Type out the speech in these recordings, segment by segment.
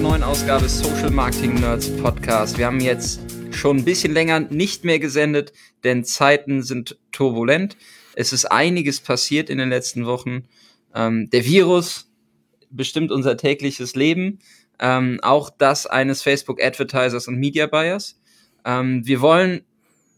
Einer neuen Ausgabe Social Marketing Nerds Podcast. Wir haben jetzt schon ein bisschen länger nicht mehr gesendet, denn Zeiten sind turbulent. Es ist einiges passiert in den letzten Wochen. Ähm, der Virus bestimmt unser tägliches Leben, ähm, auch das eines Facebook Advertisers und Media Buyers. Ähm, wir wollen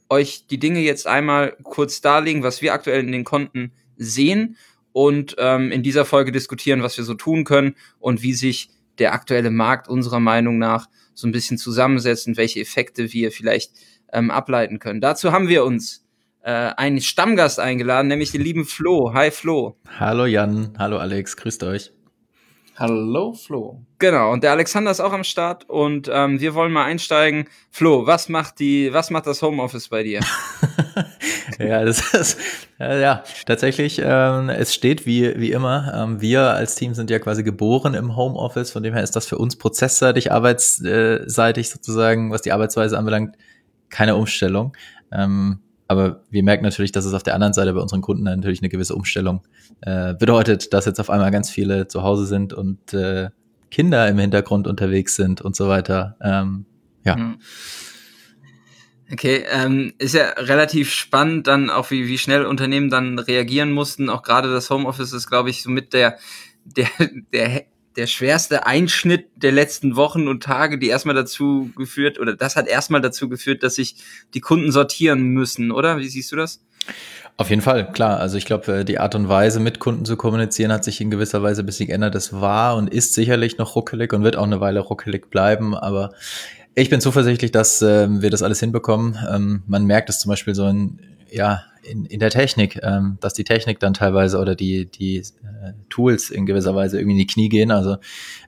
euch die Dinge jetzt einmal kurz darlegen, was wir aktuell in den Konten sehen und ähm, in dieser Folge diskutieren, was wir so tun können und wie sich der aktuelle Markt unserer Meinung nach so ein bisschen zusammensetzt und welche Effekte wir vielleicht ähm, ableiten können. Dazu haben wir uns äh, einen Stammgast eingeladen, nämlich den lieben Flo. Hi Flo. Hallo Jan, hallo Alex, grüßt euch. Hallo Flo. Genau, und der Alexander ist auch am Start und ähm, wir wollen mal einsteigen. Flo, was macht die, was macht das Homeoffice bei dir? ja, das ist äh, ja tatsächlich. Ähm, es steht wie wie immer. Ähm, wir als Team sind ja quasi geboren im Homeoffice. Von dem her ist das für uns prozessseitig, arbeitsseitig sozusagen, was die Arbeitsweise anbelangt, keine Umstellung. Ähm, aber wir merken natürlich, dass es auf der anderen Seite bei unseren Kunden natürlich eine gewisse Umstellung äh, bedeutet, dass jetzt auf einmal ganz viele zu Hause sind und äh, Kinder im Hintergrund unterwegs sind und so weiter. Ähm, ja. Mhm. Okay, ähm, ist ja relativ spannend dann auch, wie, wie schnell Unternehmen dann reagieren mussten. Auch gerade das Homeoffice ist, glaube ich, so mit der, der, der der schwerste Einschnitt der letzten Wochen und Tage, die erstmal dazu geführt, oder das hat erstmal dazu geführt, dass sich die Kunden sortieren müssen, oder? Wie siehst du das? Auf jeden Fall, klar. Also ich glaube, äh, die Art und Weise, mit Kunden zu kommunizieren, hat sich in gewisser Weise ein bisschen geändert. Das war und ist sicherlich noch ruckelig und wird auch eine Weile ruckelig bleiben, aber ich bin zuversichtlich, dass äh, wir das alles hinbekommen. Ähm, man merkt es zum Beispiel so in, ja, in, in der Technik, ähm, dass die Technik dann teilweise oder die, die äh, Tools in gewisser Weise irgendwie in die Knie gehen. Also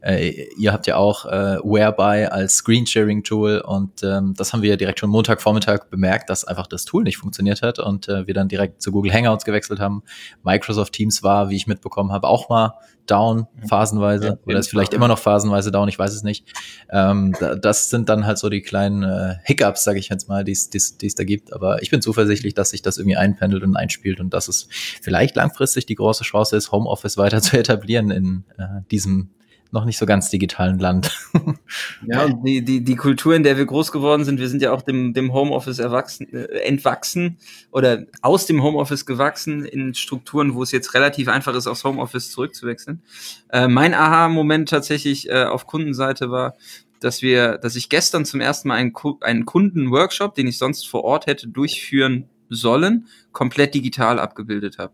äh, ihr habt ja auch äh, Whereby als Screensharing-Tool und ähm, das haben wir ja direkt schon Montagvormittag bemerkt, dass einfach das Tool nicht funktioniert hat und äh, wir dann direkt zu Google Hangouts gewechselt haben. Microsoft Teams war, wie ich mitbekommen habe, auch mal down phasenweise ja, oder ist vielleicht Fall, immer noch phasenweise down, ich weiß es nicht. Ähm, das sind dann halt so die kleinen äh, Hiccups, sage ich jetzt mal, die es da gibt. Aber ich bin zuversichtlich, dass sich das irgendwie einpendelt und einspielt und dass es vielleicht langfristig die große Chance ist, Homeoffice weiter zu etablieren in äh, diesem noch nicht so ganz digitalen Land. ja, und die, die, die Kultur, in der wir groß geworden sind, wir sind ja auch dem, dem Homeoffice erwachsen, äh, entwachsen oder aus dem Homeoffice gewachsen in Strukturen, wo es jetzt relativ einfach ist, aufs Homeoffice zurückzuwechseln. Äh, mein Aha-Moment tatsächlich äh, auf Kundenseite war, dass wir, dass ich gestern zum ersten Mal einen, einen Kundenworkshop, den ich sonst vor Ort hätte durchführen sollen, komplett digital abgebildet habe.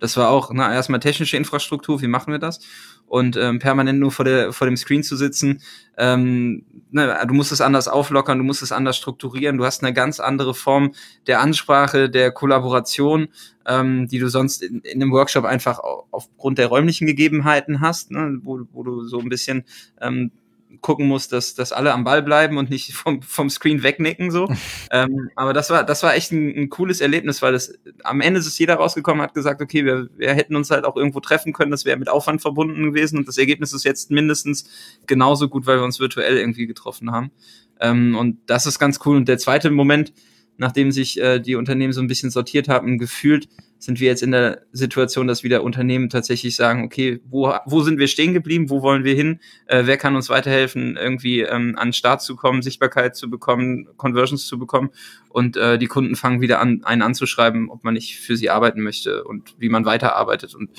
Das war auch na, erstmal technische Infrastruktur, wie machen wir das? Und ähm, permanent nur vor, der, vor dem Screen zu sitzen, ähm, ne, du musst es anders auflockern, du musst es anders strukturieren, du hast eine ganz andere Form der Ansprache, der Kollaboration, ähm, die du sonst in, in einem Workshop einfach aufgrund der räumlichen Gegebenheiten hast, ne, wo, wo du so ein bisschen ähm, gucken muss, dass, dass alle am Ball bleiben und nicht vom, vom Screen wegnicken so. ähm, aber das war, das war echt ein, ein, cooles Erlebnis, weil das am Ende ist jeder rausgekommen, hat gesagt, okay, wir, wir hätten uns halt auch irgendwo treffen können, das wäre mit Aufwand verbunden gewesen und das Ergebnis ist jetzt mindestens genauso gut, weil wir uns virtuell irgendwie getroffen haben. Ähm, und das ist ganz cool. Und der zweite Moment, nachdem sich äh, die Unternehmen so ein bisschen sortiert haben, gefühlt sind wir jetzt in der Situation, dass wieder Unternehmen tatsächlich sagen, okay, wo, wo sind wir stehen geblieben, wo wollen wir hin, äh, wer kann uns weiterhelfen, irgendwie ähm, an den Start zu kommen, Sichtbarkeit zu bekommen, Conversions zu bekommen? Und äh, die Kunden fangen wieder an, einen anzuschreiben, ob man nicht für sie arbeiten möchte und wie man weiterarbeitet. Und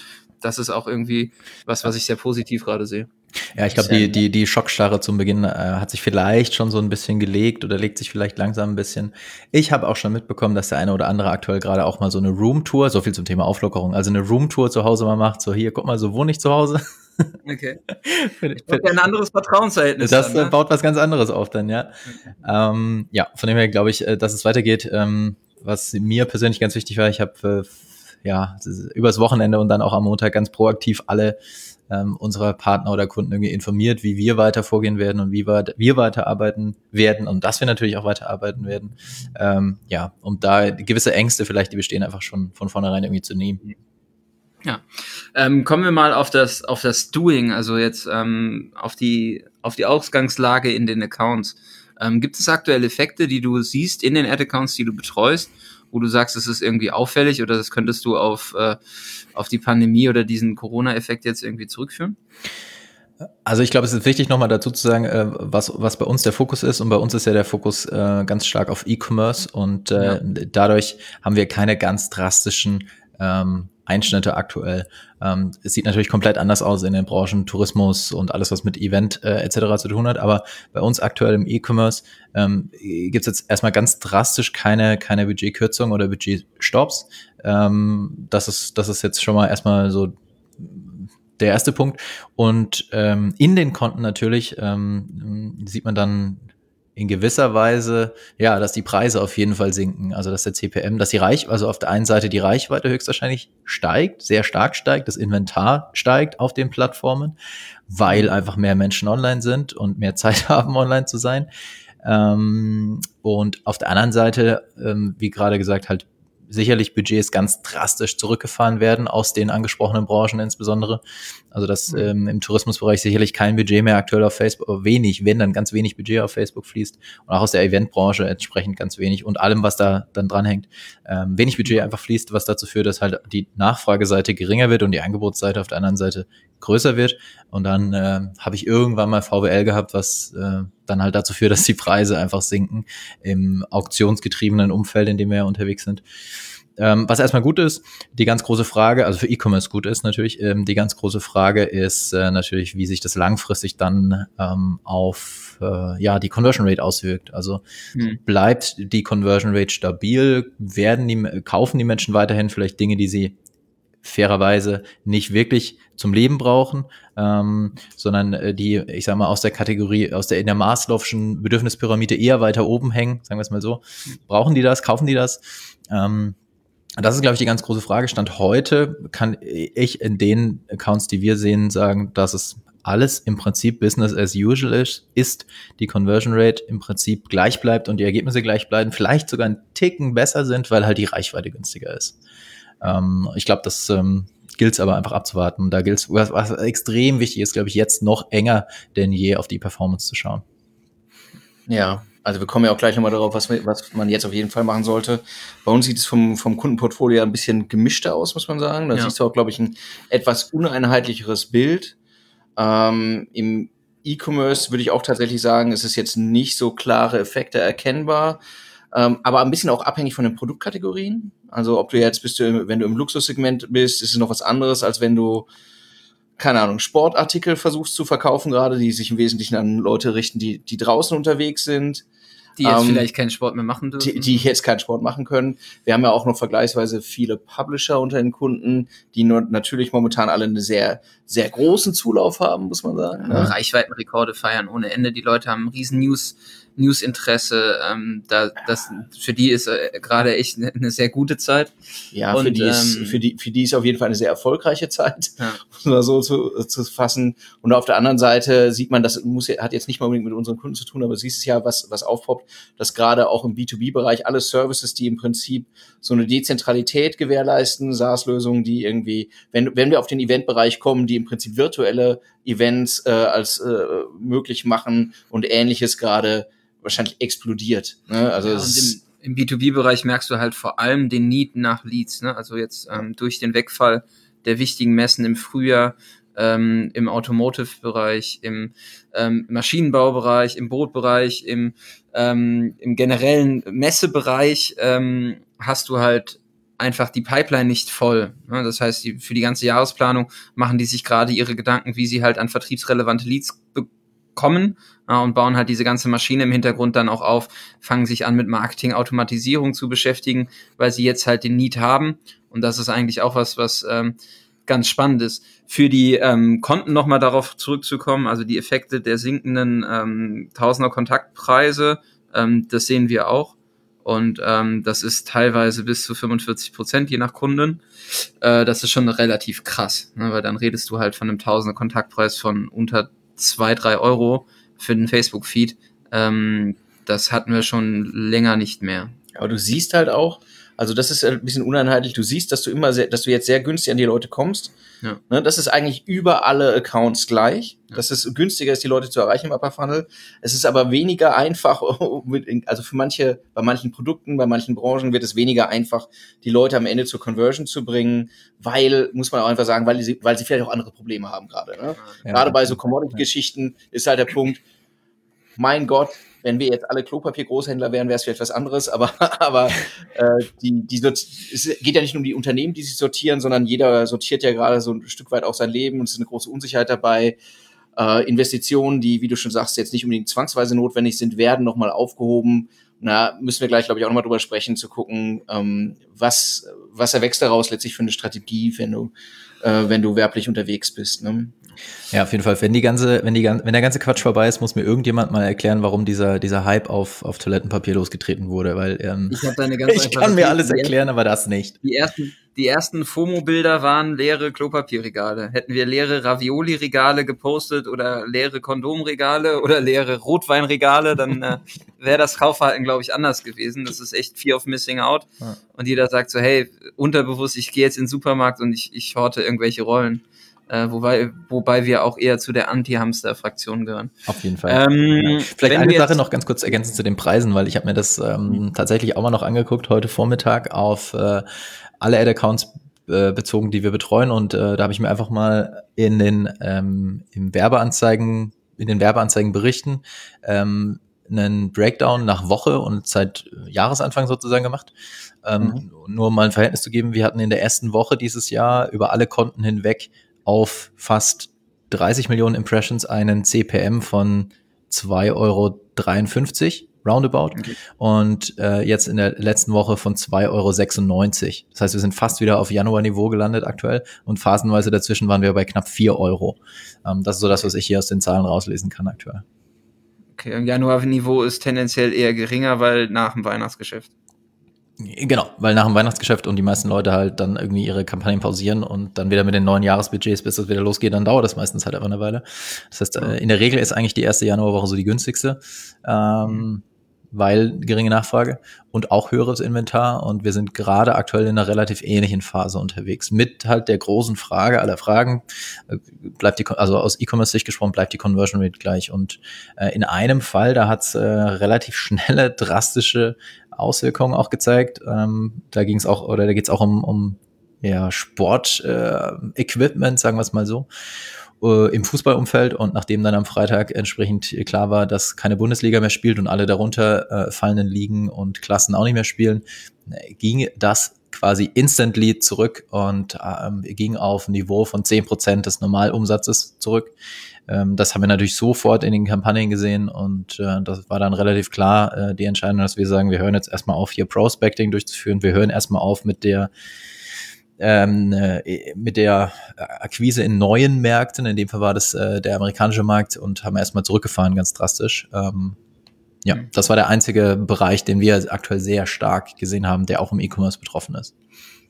das ist auch irgendwie was, was ich sehr positiv gerade sehe. Ja, ich glaube, die, die, die Schockstarre zum Beginn äh, hat sich vielleicht schon so ein bisschen gelegt oder legt sich vielleicht langsam ein bisschen. Ich habe auch schon mitbekommen, dass der eine oder andere aktuell gerade auch mal so eine Roomtour, so viel zum Thema Auflockerung, also eine Roomtour zu Hause mal macht. So, hier, guck mal, so wohne ich zu Hause. Okay. Das ist ein anderes Vertrauensverhältnis. Das dann, ne? baut was ganz anderes auf dann, ja. Okay. Ähm, ja, von dem her glaube ich, äh, dass es weitergeht. Ähm, was mir persönlich ganz wichtig war, ich habe äh, ja übers Wochenende und dann auch am Montag ganz proaktiv alle ähm, unserer Partner oder Kunden irgendwie informiert, wie wir weiter vorgehen werden und wie weit wir weiterarbeiten werden und dass wir natürlich auch weiterarbeiten werden. Ähm, ja, um da gewisse Ängste vielleicht, die bestehen, einfach schon von vornherein irgendwie zu nehmen. Ja, ähm, kommen wir mal auf das auf das Doing, also jetzt ähm, auf die auf die Ausgangslage in den Accounts. Ähm, gibt es aktuelle Effekte, die du siehst in den Ad-Accounts, die du betreust, wo du sagst, es ist irgendwie auffällig oder das könntest du auf, äh, auf die Pandemie oder diesen Corona-Effekt jetzt irgendwie zurückführen? Also ich glaube, es ist wichtig, nochmal dazu zu sagen, äh, was, was bei uns der Fokus ist. Und bei uns ist ja der Fokus äh, ganz stark auf E-Commerce und äh, ja. dadurch haben wir keine ganz drastischen ähm, Einschnitte aktuell. Ähm, es sieht natürlich komplett anders aus in den Branchen Tourismus und alles, was mit Event äh, etc. zu tun hat. Aber bei uns aktuell im E-Commerce ähm, gibt es jetzt erstmal ganz drastisch keine, keine Budgetkürzung oder Budgetstops. Ähm, das, ist, das ist jetzt schon mal erstmal so der erste Punkt. Und ähm, in den Konten natürlich ähm, sieht man dann in gewisser Weise, ja, dass die Preise auf jeden Fall sinken. Also dass der CPM, dass die Reich, also auf der einen Seite die Reichweite höchstwahrscheinlich steigt, sehr stark steigt, das Inventar steigt auf den Plattformen, weil einfach mehr Menschen online sind und mehr Zeit haben, online zu sein. Ähm, und auf der anderen Seite, ähm, wie gerade gesagt, halt sicherlich Budgets ganz drastisch zurückgefahren werden aus den angesprochenen Branchen insbesondere. Also dass mhm. ähm, im Tourismusbereich sicherlich kein Budget mehr aktuell auf Facebook, wenig, wenn dann ganz wenig Budget auf Facebook fließt und auch aus der Eventbranche entsprechend ganz wenig und allem, was da dann dranhängt, ähm, wenig Budget einfach fließt, was dazu führt, dass halt die Nachfrageseite geringer wird und die Angebotsseite auf der anderen Seite größer wird. Und dann äh, habe ich irgendwann mal VWL gehabt, was äh, dann halt dazu führt, dass die Preise einfach sinken im auktionsgetriebenen Umfeld, in dem wir ja unterwegs sind. Ähm, was erstmal gut ist, die ganz große Frage, also für E-Commerce gut ist natürlich, ähm, die ganz große Frage ist äh, natürlich, wie sich das langfristig dann ähm, auf äh, ja die Conversion Rate auswirkt. Also hm. bleibt die Conversion Rate stabil, werden die kaufen die Menschen weiterhin vielleicht Dinge, die sie fairerweise nicht wirklich zum Leben brauchen, ähm, sondern äh, die, ich sag mal, aus der Kategorie, aus der in der Maslow'schen Bedürfnispyramide eher weiter oben hängen, sagen wir es mal so. Brauchen die das? Kaufen die das? Ähm, das ist, glaube ich, die ganz große Frage. Stand heute kann ich in den Accounts, die wir sehen, sagen, dass es alles im Prinzip Business as usual ist, ist die Conversion Rate im Prinzip gleich bleibt und die Ergebnisse gleich bleiben, vielleicht sogar ein Ticken besser sind, weil halt die Reichweite günstiger ist. Ähm, ich glaube, das ähm, gilt es aber einfach abzuwarten. Da gilt es, was, was extrem wichtig ist, glaube ich, jetzt noch enger denn je auf die Performance zu schauen. Ja, also wir kommen ja auch gleich nochmal darauf, was, was man jetzt auf jeden Fall machen sollte. Bei uns sieht es vom, vom Kundenportfolio ein bisschen gemischter aus, muss man sagen. Da ja. siehst du auch, glaube ich, ein etwas uneinheitlicheres Bild. Ähm, Im E-Commerce würde ich auch tatsächlich sagen, ist es jetzt nicht so klare Effekte erkennbar, ähm, aber ein bisschen auch abhängig von den Produktkategorien. Also ob du jetzt bist du, wenn du im Luxussegment bist, ist es noch was anderes, als wenn du keine Ahnung, Sportartikel versuchst zu verkaufen gerade, die sich im Wesentlichen an Leute richten, die, die draußen unterwegs sind. Die jetzt ähm, vielleicht keinen Sport mehr machen dürfen. Die, die jetzt keinen Sport machen können. Wir haben ja auch noch vergleichsweise viele Publisher unter den Kunden, die nur natürlich momentan alle einen sehr, sehr großen Zulauf haben, muss man sagen. Ja, ne? Reichweitenrekorde feiern ohne Ende. Die Leute haben riesen News, News-Interesse. Ähm, da, das, für die ist äh, gerade echt eine ne sehr gute Zeit. Ja, und, für, die ist, ähm, für, die, für die ist auf jeden Fall eine sehr erfolgreiche Zeit, ja. um das so zu, zu fassen. Und auf der anderen Seite sieht man, das muss, hat jetzt nicht mal unbedingt mit unseren Kunden zu tun, aber siehst es ja, was, was aufpoppt, dass gerade auch im B2B-Bereich alle Services, die im Prinzip so eine Dezentralität gewährleisten, SaaS-Lösungen, die irgendwie, wenn, wenn wir auf den Eventbereich kommen, die im Prinzip virtuelle Events äh, als äh, möglich machen und ähnliches gerade wahrscheinlich explodiert. Ne? Also ja, im, im B2B-Bereich merkst du halt vor allem den Need nach Leads. Ne? Also jetzt ähm, durch den Wegfall der wichtigen Messen im Frühjahr, ähm, im Automotive-Bereich, im ähm, Maschinenbaubereich, im Bootbereich, im, ähm, im generellen Messebereich ähm, hast du halt einfach die Pipeline nicht voll. Ne? Das heißt, die, für die ganze Jahresplanung machen die sich gerade ihre Gedanken, wie sie halt an vertriebsrelevante Leads bekommen ja, und bauen halt diese ganze Maschine im Hintergrund dann auch auf, fangen sich an mit Marketing, Automatisierung zu beschäftigen, weil sie jetzt halt den Need haben. Und das ist eigentlich auch was, was ähm, ganz spannend ist. Für die ähm, Konten nochmal darauf zurückzukommen, also die Effekte der sinkenden ähm, Tausender Kontaktpreise, ähm, das sehen wir auch. Und ähm, das ist teilweise bis zu 45 Prozent, je nach Kunden. Äh, das ist schon relativ krass, ne? weil dann redest du halt von einem Tausender Kontaktpreis von unter zwei, drei Euro für den Facebook-Feed. Ähm, das hatten wir schon länger nicht mehr. Aber du siehst halt auch, Also das ist ein bisschen uneinheitlich. Du siehst, dass du immer sehr, dass du jetzt sehr günstig an die Leute kommst. Ja. Ne, das ist eigentlich über alle Accounts gleich. Ja. Dass es günstiger ist, die Leute zu erreichen im Upper Funnel. Es ist aber weniger einfach, also für manche, bei manchen Produkten, bei manchen Branchen wird es weniger einfach, die Leute am Ende zur Conversion zu bringen, weil, muss man auch einfach sagen, weil sie, weil sie vielleicht auch andere Probleme haben gerade. Ne? Ja. Gerade bei so Commodity-Geschichten ist halt der Punkt, mein Gott, wenn wir jetzt alle Klopapiergroßhändler wären, wäre es vielleicht was anderes, aber, aber äh, die, die es geht ja nicht nur um die Unternehmen, die sich sortieren, sondern jeder sortiert ja gerade so ein Stück weit auch sein Leben und es ist eine große Unsicherheit dabei. Äh, Investitionen, die, wie du schon sagst, jetzt nicht unbedingt zwangsweise notwendig sind, werden nochmal aufgehoben. Na, müssen wir gleich, glaube ich, auch nochmal drüber sprechen, zu gucken, ähm, was, was erwächst daraus letztlich für eine Strategie, wenn du, äh, wenn du werblich unterwegs bist. Ne? Ja, auf jeden Fall. Wenn die ganze, wenn die, wenn der ganze Quatsch vorbei ist, muss mir irgendjemand mal erklären, warum dieser, dieser Hype auf, auf Toilettenpapier losgetreten wurde, weil ähm, ich, ich kann mir alles erklären, aber das nicht. Die ersten, die ersten FOMO-Bilder waren leere Klopapierregale. Hätten wir leere Ravioli-Regale gepostet oder leere Kondomregale oder leere Rotweinregale, dann äh, wäre das Kaufverhalten, glaube ich, anders gewesen. Das ist echt Fear of Missing Out. Ja. Und jeder sagt so, hey, unterbewusst, ich gehe jetzt in den Supermarkt und ich, ich horte irgendwelche Rollen. Äh, wobei, wobei wir auch eher zu der Anti-Hamster-Fraktion gehören. Auf jeden Fall. Ähm, Vielleicht eine Sache noch ganz kurz ergänzend zu den Preisen, weil ich habe mir das ähm, mhm. tatsächlich auch mal noch angeguckt heute Vormittag auf äh, alle Ad-Accounts äh, bezogen, die wir betreuen. Und äh, da habe ich mir einfach mal in den ähm, im Werbeanzeigen, in den Werbeanzeigen berichten, ähm, einen Breakdown nach Woche und seit Jahresanfang sozusagen gemacht. Ähm, mhm. Nur um mal ein Verhältnis zu geben, wir hatten in der ersten Woche dieses Jahr über alle Konten hinweg auf fast 30 Millionen Impressions einen CPM von 2,53 Euro roundabout okay. und äh, jetzt in der letzten Woche von 2,96 Euro. Das heißt, wir sind fast wieder auf Januar-Niveau gelandet aktuell und phasenweise dazwischen waren wir bei knapp 4 Euro. Ähm, das ist so das, was ich hier aus den Zahlen rauslesen kann aktuell. Okay, Januar-Niveau ist tendenziell eher geringer, weil nach dem Weihnachtsgeschäft. Genau, weil nach dem Weihnachtsgeschäft und die meisten Leute halt dann irgendwie ihre Kampagnen pausieren und dann wieder mit den neuen Jahresbudgets, bis das wieder losgeht, dann dauert das meistens halt einfach eine Weile. Das heißt, äh, in der Regel ist eigentlich die erste Januarwoche so die günstigste, ähm, weil geringe Nachfrage und auch höheres Inventar und wir sind gerade aktuell in einer relativ ähnlichen Phase unterwegs. Mit halt der großen Frage aller Fragen, äh, bleibt die, also aus E-Commerce-Sicht gesprochen, bleibt die Conversion Rate gleich und äh, in einem Fall, da hat es äh, relativ schnelle, drastische Auswirkungen auch gezeigt. Ähm, da ging es auch, oder da geht es auch um, um ja, Sport-Equipment, äh, sagen wir es mal so, äh, im Fußballumfeld. Und nachdem dann am Freitag entsprechend klar war, dass keine Bundesliga mehr spielt und alle darunter äh, fallenden Ligen und Klassen auch nicht mehr spielen, äh, ging das quasi instantly zurück und ähm, ging auf ein Niveau von zehn Prozent des Normalumsatzes zurück. Ähm, das haben wir natürlich sofort in den Kampagnen gesehen und äh, das war dann relativ klar äh, die Entscheidung, dass wir sagen, wir hören jetzt erstmal auf, hier Prospecting durchzuführen. Wir hören erstmal auf mit der ähm, äh, mit der Akquise in neuen Märkten, in dem Fall war das äh, der amerikanische Markt und haben erstmal zurückgefahren, ganz drastisch. Ähm, ja, mhm. das war der einzige Bereich, den wir aktuell sehr stark gesehen haben, der auch im E-Commerce betroffen ist.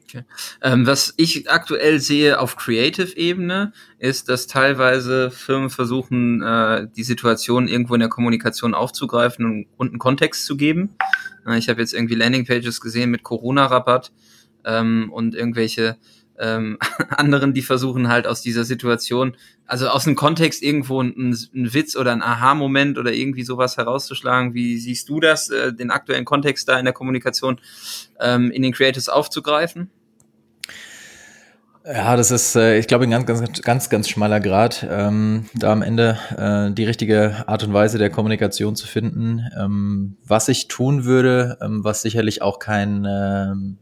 Okay. Ähm, was ich aktuell sehe auf Creative-Ebene, ist, dass teilweise Firmen versuchen, äh, die Situation irgendwo in der Kommunikation aufzugreifen und, und einen Kontext zu geben. Äh, ich habe jetzt irgendwie Landingpages gesehen mit Corona-Rabatt ähm, und irgendwelche ähm, anderen, die versuchen halt aus dieser Situation, also aus dem Kontext irgendwo einen, einen Witz oder ein Aha-Moment oder irgendwie sowas herauszuschlagen. Wie siehst du das, äh, den aktuellen Kontext da in der Kommunikation ähm, in den Creatives aufzugreifen? Ja, das ist, äh, ich glaube, ein ganz, ganz, ganz, ganz schmaler Grad, ähm, da am Ende äh, die richtige Art und Weise der Kommunikation zu finden. Ähm, was ich tun würde, ähm, was sicherlich auch kein ähm,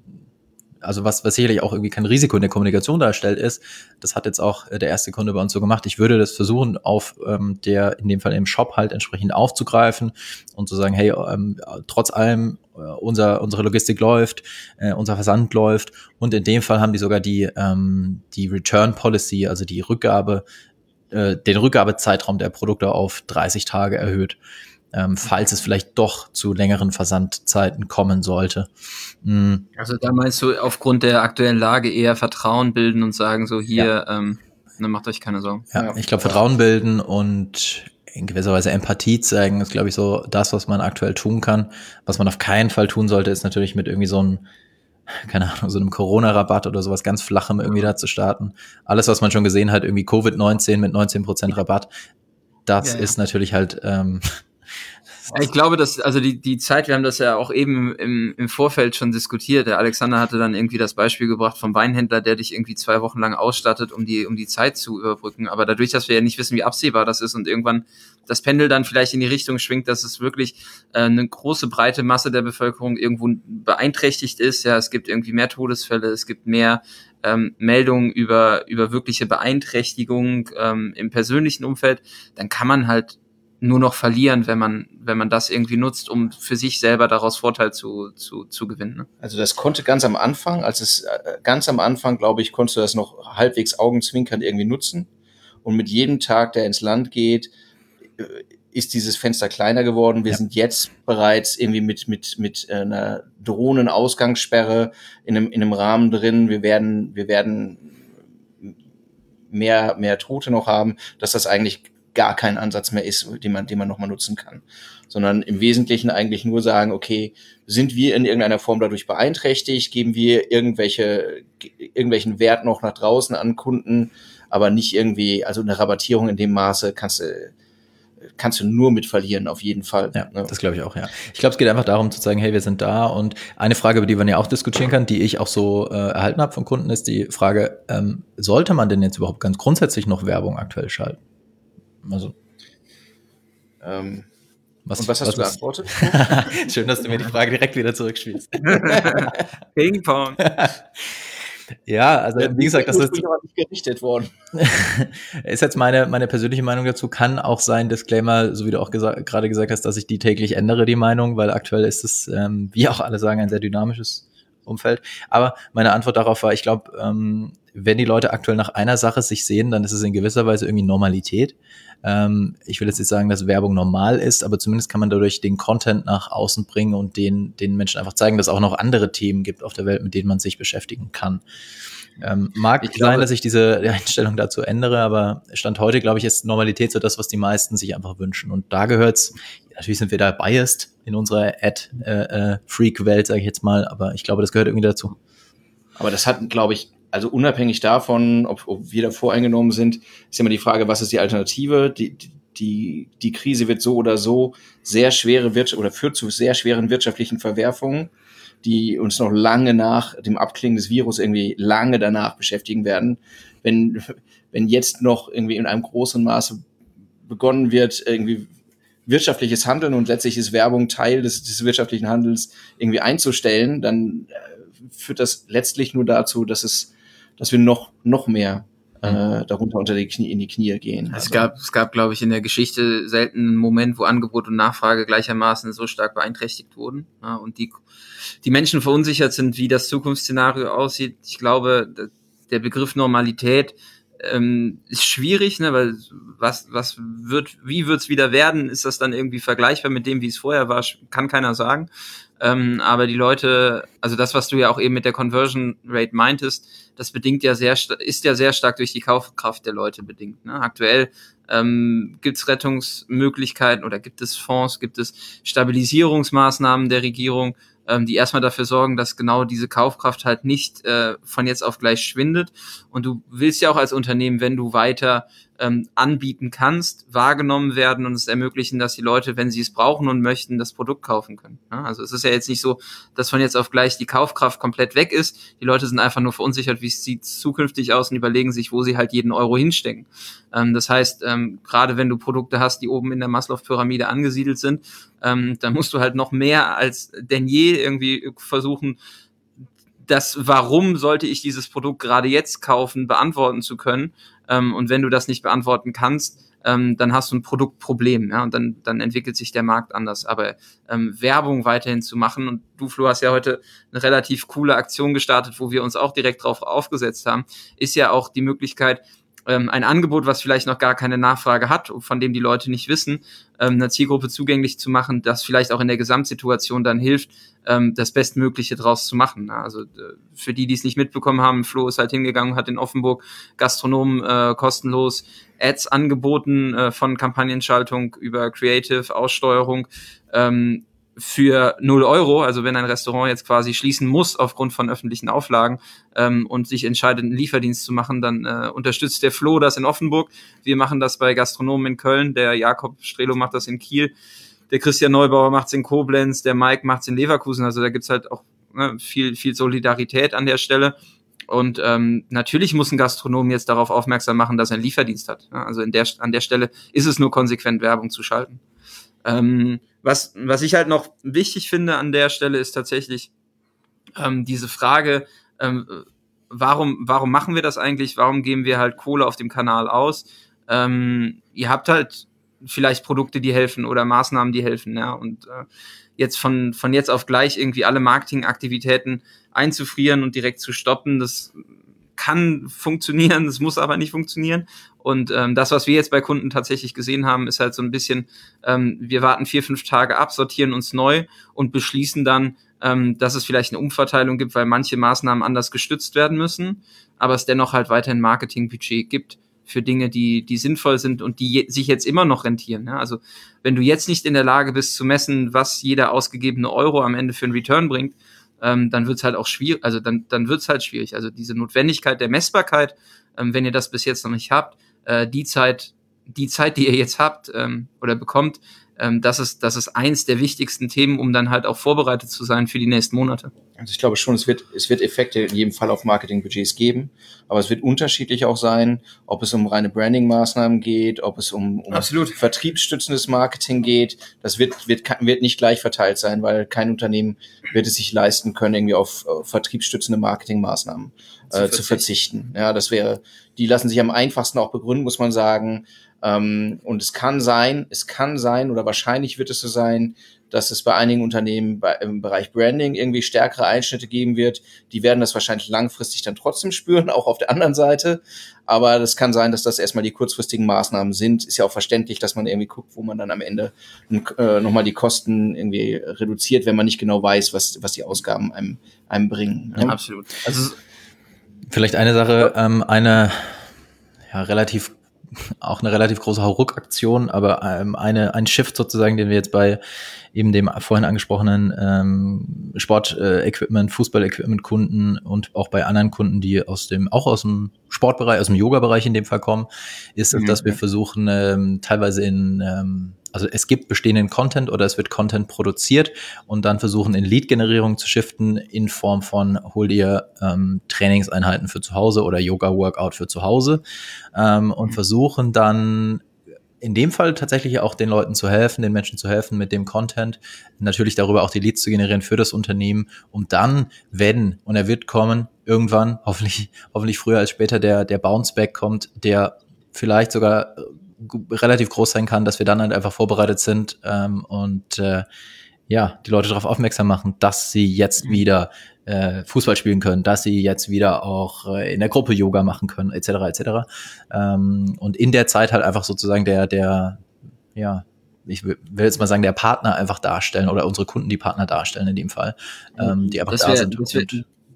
also was, was sicherlich auch irgendwie kein Risiko in der Kommunikation darstellt, ist, das hat jetzt auch äh, der erste Kunde bei uns so gemacht. Ich würde das versuchen, auf ähm, der, in dem Fall im Shop halt entsprechend aufzugreifen und zu sagen, hey, ähm, trotz allem, äh, unser, unsere Logistik läuft, äh, unser Versand läuft und in dem Fall haben die sogar die, ähm, die Return Policy, also die Rückgabe, äh, den Rückgabezeitraum der Produkte auf 30 Tage erhöht ähm, falls es vielleicht doch zu längeren Versandzeiten kommen sollte. Mhm. Also da meinst du aufgrund der aktuellen Lage eher Vertrauen bilden und sagen so hier, ja. ähm, dann macht euch keine Sorgen. Ja, ich glaube Vertrauen bilden und in gewisser Weise Empathie zeigen, ist glaube ich so das, was man aktuell tun kann. Was man auf keinen Fall tun sollte, ist natürlich mit irgendwie so einem keine Ahnung, so einem Corona-Rabatt oder sowas ganz flachem irgendwie da zu starten. Alles, was man schon gesehen hat, irgendwie Covid-19 mit 19% Rabatt, das ja, ja. ist natürlich halt ähm, ich glaube, dass, also die, die Zeit, wir haben das ja auch eben im, im Vorfeld schon diskutiert. Der Alexander hatte dann irgendwie das Beispiel gebracht vom Weinhändler, der dich irgendwie zwei Wochen lang ausstattet, um die, um die Zeit zu überbrücken. Aber dadurch, dass wir ja nicht wissen, wie absehbar das ist und irgendwann das Pendel dann vielleicht in die Richtung schwingt, dass es wirklich äh, eine große breite Masse der Bevölkerung irgendwo beeinträchtigt ist. Ja, es gibt irgendwie mehr Todesfälle, es gibt mehr ähm, Meldungen über, über wirkliche Beeinträchtigung ähm, im persönlichen Umfeld, dann kann man halt nur noch verlieren, wenn man, wenn man das irgendwie nutzt, um für sich selber daraus Vorteil zu, zu, zu gewinnen. Ne? Also das konnte ganz am Anfang, als es äh, ganz am Anfang, glaube ich, konntest du das noch halbwegs augenzwinkernd irgendwie nutzen. Und mit jedem Tag, der ins Land geht, äh, ist dieses Fenster kleiner geworden. Wir ja. sind jetzt bereits irgendwie mit, mit, mit einer Drohnenausgangssperre in einem, in einem Rahmen drin. Wir werden, wir werden mehr, mehr Tote noch haben, dass das eigentlich gar kein Ansatz mehr ist, den man, den man nochmal nutzen kann. Sondern im Wesentlichen eigentlich nur sagen, okay, sind wir in irgendeiner Form dadurch beeinträchtigt? Geben wir irgendwelche, irgendwelchen Wert noch nach draußen an Kunden? Aber nicht irgendwie, also eine Rabattierung in dem Maße kannst du, kannst du nur mit verlieren, auf jeden Fall. Ja, ne? das glaube ich auch, ja. Ich glaube, es geht einfach darum zu sagen, hey, wir sind da. Und eine Frage, über die man ja auch diskutieren kann, die ich auch so äh, erhalten habe von Kunden, ist die Frage, ähm, sollte man denn jetzt überhaupt ganz grundsätzlich noch Werbung aktuell schalten? Also. Ähm, was, und was hast was du geantwortet? Schön, dass du mir die Frage direkt wieder zurückspielst. Ping-Pong. Ja, also ja, wie gesagt, das ist nicht gerichtet worden. ist jetzt meine meine persönliche Meinung dazu. Kann auch sein, Disclaimer, so wie du auch gesa gerade gesagt hast, dass ich die täglich ändere die Meinung, weil aktuell ist es, ähm, wie auch alle sagen, ein sehr dynamisches Umfeld. Aber meine Antwort darauf war, ich glaube, ähm, wenn die Leute aktuell nach einer Sache sich sehen, dann ist es in gewisser Weise irgendwie Normalität. Ähm, ich will jetzt nicht sagen, dass Werbung normal ist, aber zumindest kann man dadurch den Content nach außen bringen und den, den Menschen einfach zeigen, dass es auch noch andere Themen gibt auf der Welt, mit denen man sich beschäftigen kann. Ähm, mag ich sein, dass ich diese Einstellung dazu ändere, aber Stand heute, glaube ich, ist Normalität so das, was die meisten sich einfach wünschen. Und da gehört's, natürlich sind wir da biased in unserer Ad-Freak-Welt, äh, äh, sage ich jetzt mal, aber ich glaube, das gehört irgendwie dazu. Aber das hat, glaube ich, also unabhängig davon, ob, ob wir da voreingenommen sind, ist immer die Frage, was ist die Alternative? Die, die, die Krise wird so oder so sehr schwere Wirtschaft oder führt zu sehr schweren wirtschaftlichen Verwerfungen, die uns noch lange nach dem Abklingen des Virus irgendwie lange danach beschäftigen werden. Wenn, wenn jetzt noch irgendwie in einem großen Maße begonnen wird, irgendwie wirtschaftliches Handeln und letztlich ist Werbung Teil des, des wirtschaftlichen Handels irgendwie einzustellen, dann äh, führt das letztlich nur dazu, dass es dass wir noch, noch mehr äh, mhm. darunter unter die Knie, in die Knie gehen. Es also. gab, es gab, glaube ich, in der Geschichte selten einen Moment, wo Angebot und Nachfrage gleichermaßen so stark beeinträchtigt wurden ja, und die, die Menschen verunsichert sind, wie das Zukunftsszenario aussieht. Ich glaube, der Begriff Normalität ähm, ist schwierig, ne, weil was, was wird, wie wird's wieder werden? Ist das dann irgendwie vergleichbar mit dem, wie es vorher war? Kann keiner sagen. Ähm, aber die Leute, also das, was du ja auch eben mit der Conversion Rate meintest, das bedingt ja sehr, ist ja sehr stark durch die Kaufkraft der Leute bedingt. Ne? Aktuell ähm, gibt es Rettungsmöglichkeiten oder gibt es Fonds, gibt es Stabilisierungsmaßnahmen der Regierung, ähm, die erstmal dafür sorgen, dass genau diese Kaufkraft halt nicht äh, von jetzt auf gleich schwindet. Und du willst ja auch als Unternehmen, wenn du weiter ähm, anbieten kannst, wahrgenommen werden und es ermöglichen, dass die Leute, wenn sie es brauchen und möchten, das Produkt kaufen können. Ja, also es ist ja jetzt nicht so, dass von jetzt auf gleich die Kaufkraft komplett weg ist. Die Leute sind einfach nur verunsichert, wie es sieht zukünftig aus und überlegen sich, wo sie halt jeden Euro hinstecken. Ähm, das heißt, ähm, gerade wenn du Produkte hast, die oben in der Maslow-Pyramide angesiedelt sind, ähm, dann musst du halt noch mehr als denn je irgendwie versuchen, das Warum sollte ich dieses Produkt gerade jetzt kaufen, beantworten zu können. Ähm, und wenn du das nicht beantworten kannst, ähm, dann hast du ein Produktproblem, ja, und dann, dann entwickelt sich der Markt anders. Aber ähm, Werbung weiterhin zu machen, und du, Flo, hast ja heute eine relativ coole Aktion gestartet, wo wir uns auch direkt drauf aufgesetzt haben, ist ja auch die Möglichkeit, ähm, ein Angebot, was vielleicht noch gar keine Nachfrage hat, von dem die Leute nicht wissen, ähm, einer Zielgruppe zugänglich zu machen, das vielleicht auch in der Gesamtsituation dann hilft, ähm, das Bestmögliche draus zu machen. Also für die, die es nicht mitbekommen haben, Flo ist halt hingegangen, hat in Offenburg Gastronomen äh, kostenlos Ads angeboten äh, von Kampagnenschaltung über Creative, Aussteuerung. Ähm, für 0 Euro, also wenn ein Restaurant jetzt quasi schließen muss aufgrund von öffentlichen Auflagen ähm, und sich entscheidet, einen Lieferdienst zu machen, dann äh, unterstützt der Flo das in Offenburg. Wir machen das bei Gastronomen in Köln, der Jakob Strelo macht das in Kiel, der Christian Neubauer macht's in Koblenz, der Mike macht's in Leverkusen. Also da gibt's halt auch ne, viel, viel Solidarität an der Stelle. Und ähm, natürlich muss ein Gastronom jetzt darauf aufmerksam machen, dass er einen Lieferdienst hat. Also in der, an der Stelle ist es nur konsequent, Werbung zu schalten. Ähm, was, was ich halt noch wichtig finde an der Stelle ist tatsächlich ähm, diese Frage, ähm, warum, warum machen wir das eigentlich? Warum geben wir halt Kohle auf dem Kanal aus? Ähm, ihr habt halt vielleicht Produkte, die helfen oder Maßnahmen, die helfen, ja. Und äh, jetzt von, von jetzt auf gleich irgendwie alle Marketingaktivitäten einzufrieren und direkt zu stoppen, das kann funktionieren, das muss aber nicht funktionieren. Und ähm, das, was wir jetzt bei Kunden tatsächlich gesehen haben, ist halt so ein bisschen, ähm, wir warten vier, fünf Tage ab, sortieren uns neu und beschließen dann, ähm, dass es vielleicht eine Umverteilung gibt, weil manche Maßnahmen anders gestützt werden müssen, aber es dennoch halt weiterhin Marketingbudget gibt für Dinge, die, die sinnvoll sind und die je, sich jetzt immer noch rentieren. Ja? Also wenn du jetzt nicht in der Lage bist zu messen, was jeder ausgegebene Euro am Ende für einen Return bringt, ähm, dann wird's halt auch schwierig, also dann, dann wird's halt schwierig. Also diese Notwendigkeit der Messbarkeit, ähm, wenn ihr das bis jetzt noch nicht habt, äh, die Zeit, die Zeit, die ihr jetzt habt ähm, oder bekommt, ähm, das, ist, das ist eins der wichtigsten Themen, um dann halt auch vorbereitet zu sein für die nächsten Monate. Also ich glaube schon, es wird, es wird Effekte in jedem Fall auf Marketingbudgets geben, aber es wird unterschiedlich auch sein, ob es um reine Branding-Maßnahmen geht, ob es um, um Absolut. vertriebsstützendes Marketing geht. Das wird, wird, wird nicht gleich verteilt sein, weil kein Unternehmen wird es sich leisten können, irgendwie auf, auf vertriebsstützende Marketingmaßnahmen äh, zu, zu verzichten. Ja, das wäre, die lassen sich am einfachsten auch begründen, muss man sagen. Ähm, und es kann sein, es kann sein oder wahrscheinlich wird es so sein, dass es bei einigen Unternehmen bei, im Bereich Branding irgendwie stärkere Einschnitte geben wird. Die werden das wahrscheinlich langfristig dann trotzdem spüren, auch auf der anderen Seite. Aber das kann sein, dass das erstmal die kurzfristigen Maßnahmen sind. Ist ja auch verständlich, dass man irgendwie guckt, wo man dann am Ende äh, nochmal die Kosten irgendwie reduziert, wenn man nicht genau weiß, was, was die Ausgaben einem, einem bringen. Ja, absolut. Also vielleicht eine Sache, ähm, eine ja, relativ auch eine relativ große Hauruck-Aktion, aber ähm, eine, ein Shift sozusagen, den wir jetzt bei eben dem vorhin angesprochenen ähm, Sport-Equipment, Fußball-Equipment-Kunden und auch bei anderen Kunden, die aus dem, auch aus dem Sportbereich, aus dem Yoga-Bereich in dem Fall kommen, ist, mhm. dass wir versuchen, ähm, teilweise in ähm, also es gibt bestehenden Content oder es wird Content produziert und dann versuchen in Lead-Generierung zu shiften in Form von hol dir ähm, Trainingseinheiten für zu Hause oder Yoga-Workout für zu Hause ähm, und mhm. versuchen dann in dem Fall tatsächlich auch den Leuten zu helfen, den Menschen zu helfen mit dem Content, natürlich darüber auch die Leads zu generieren für das Unternehmen, um dann, wenn, und er wird kommen, irgendwann, hoffentlich, hoffentlich früher als später, der, der Bounce-Back kommt, der vielleicht sogar relativ groß sein kann, dass wir dann halt einfach vorbereitet sind ähm, und äh, ja, die Leute darauf aufmerksam machen, dass sie jetzt mhm. wieder äh, Fußball spielen können, dass sie jetzt wieder auch äh, in der Gruppe Yoga machen können, etc. etc. Ähm, und in der Zeit halt einfach sozusagen der, der, ja, ich will jetzt mal sagen, der Partner einfach darstellen oder unsere Kunden die Partner darstellen in dem Fall, ähm, die einfach das wär, da sind. Das wär,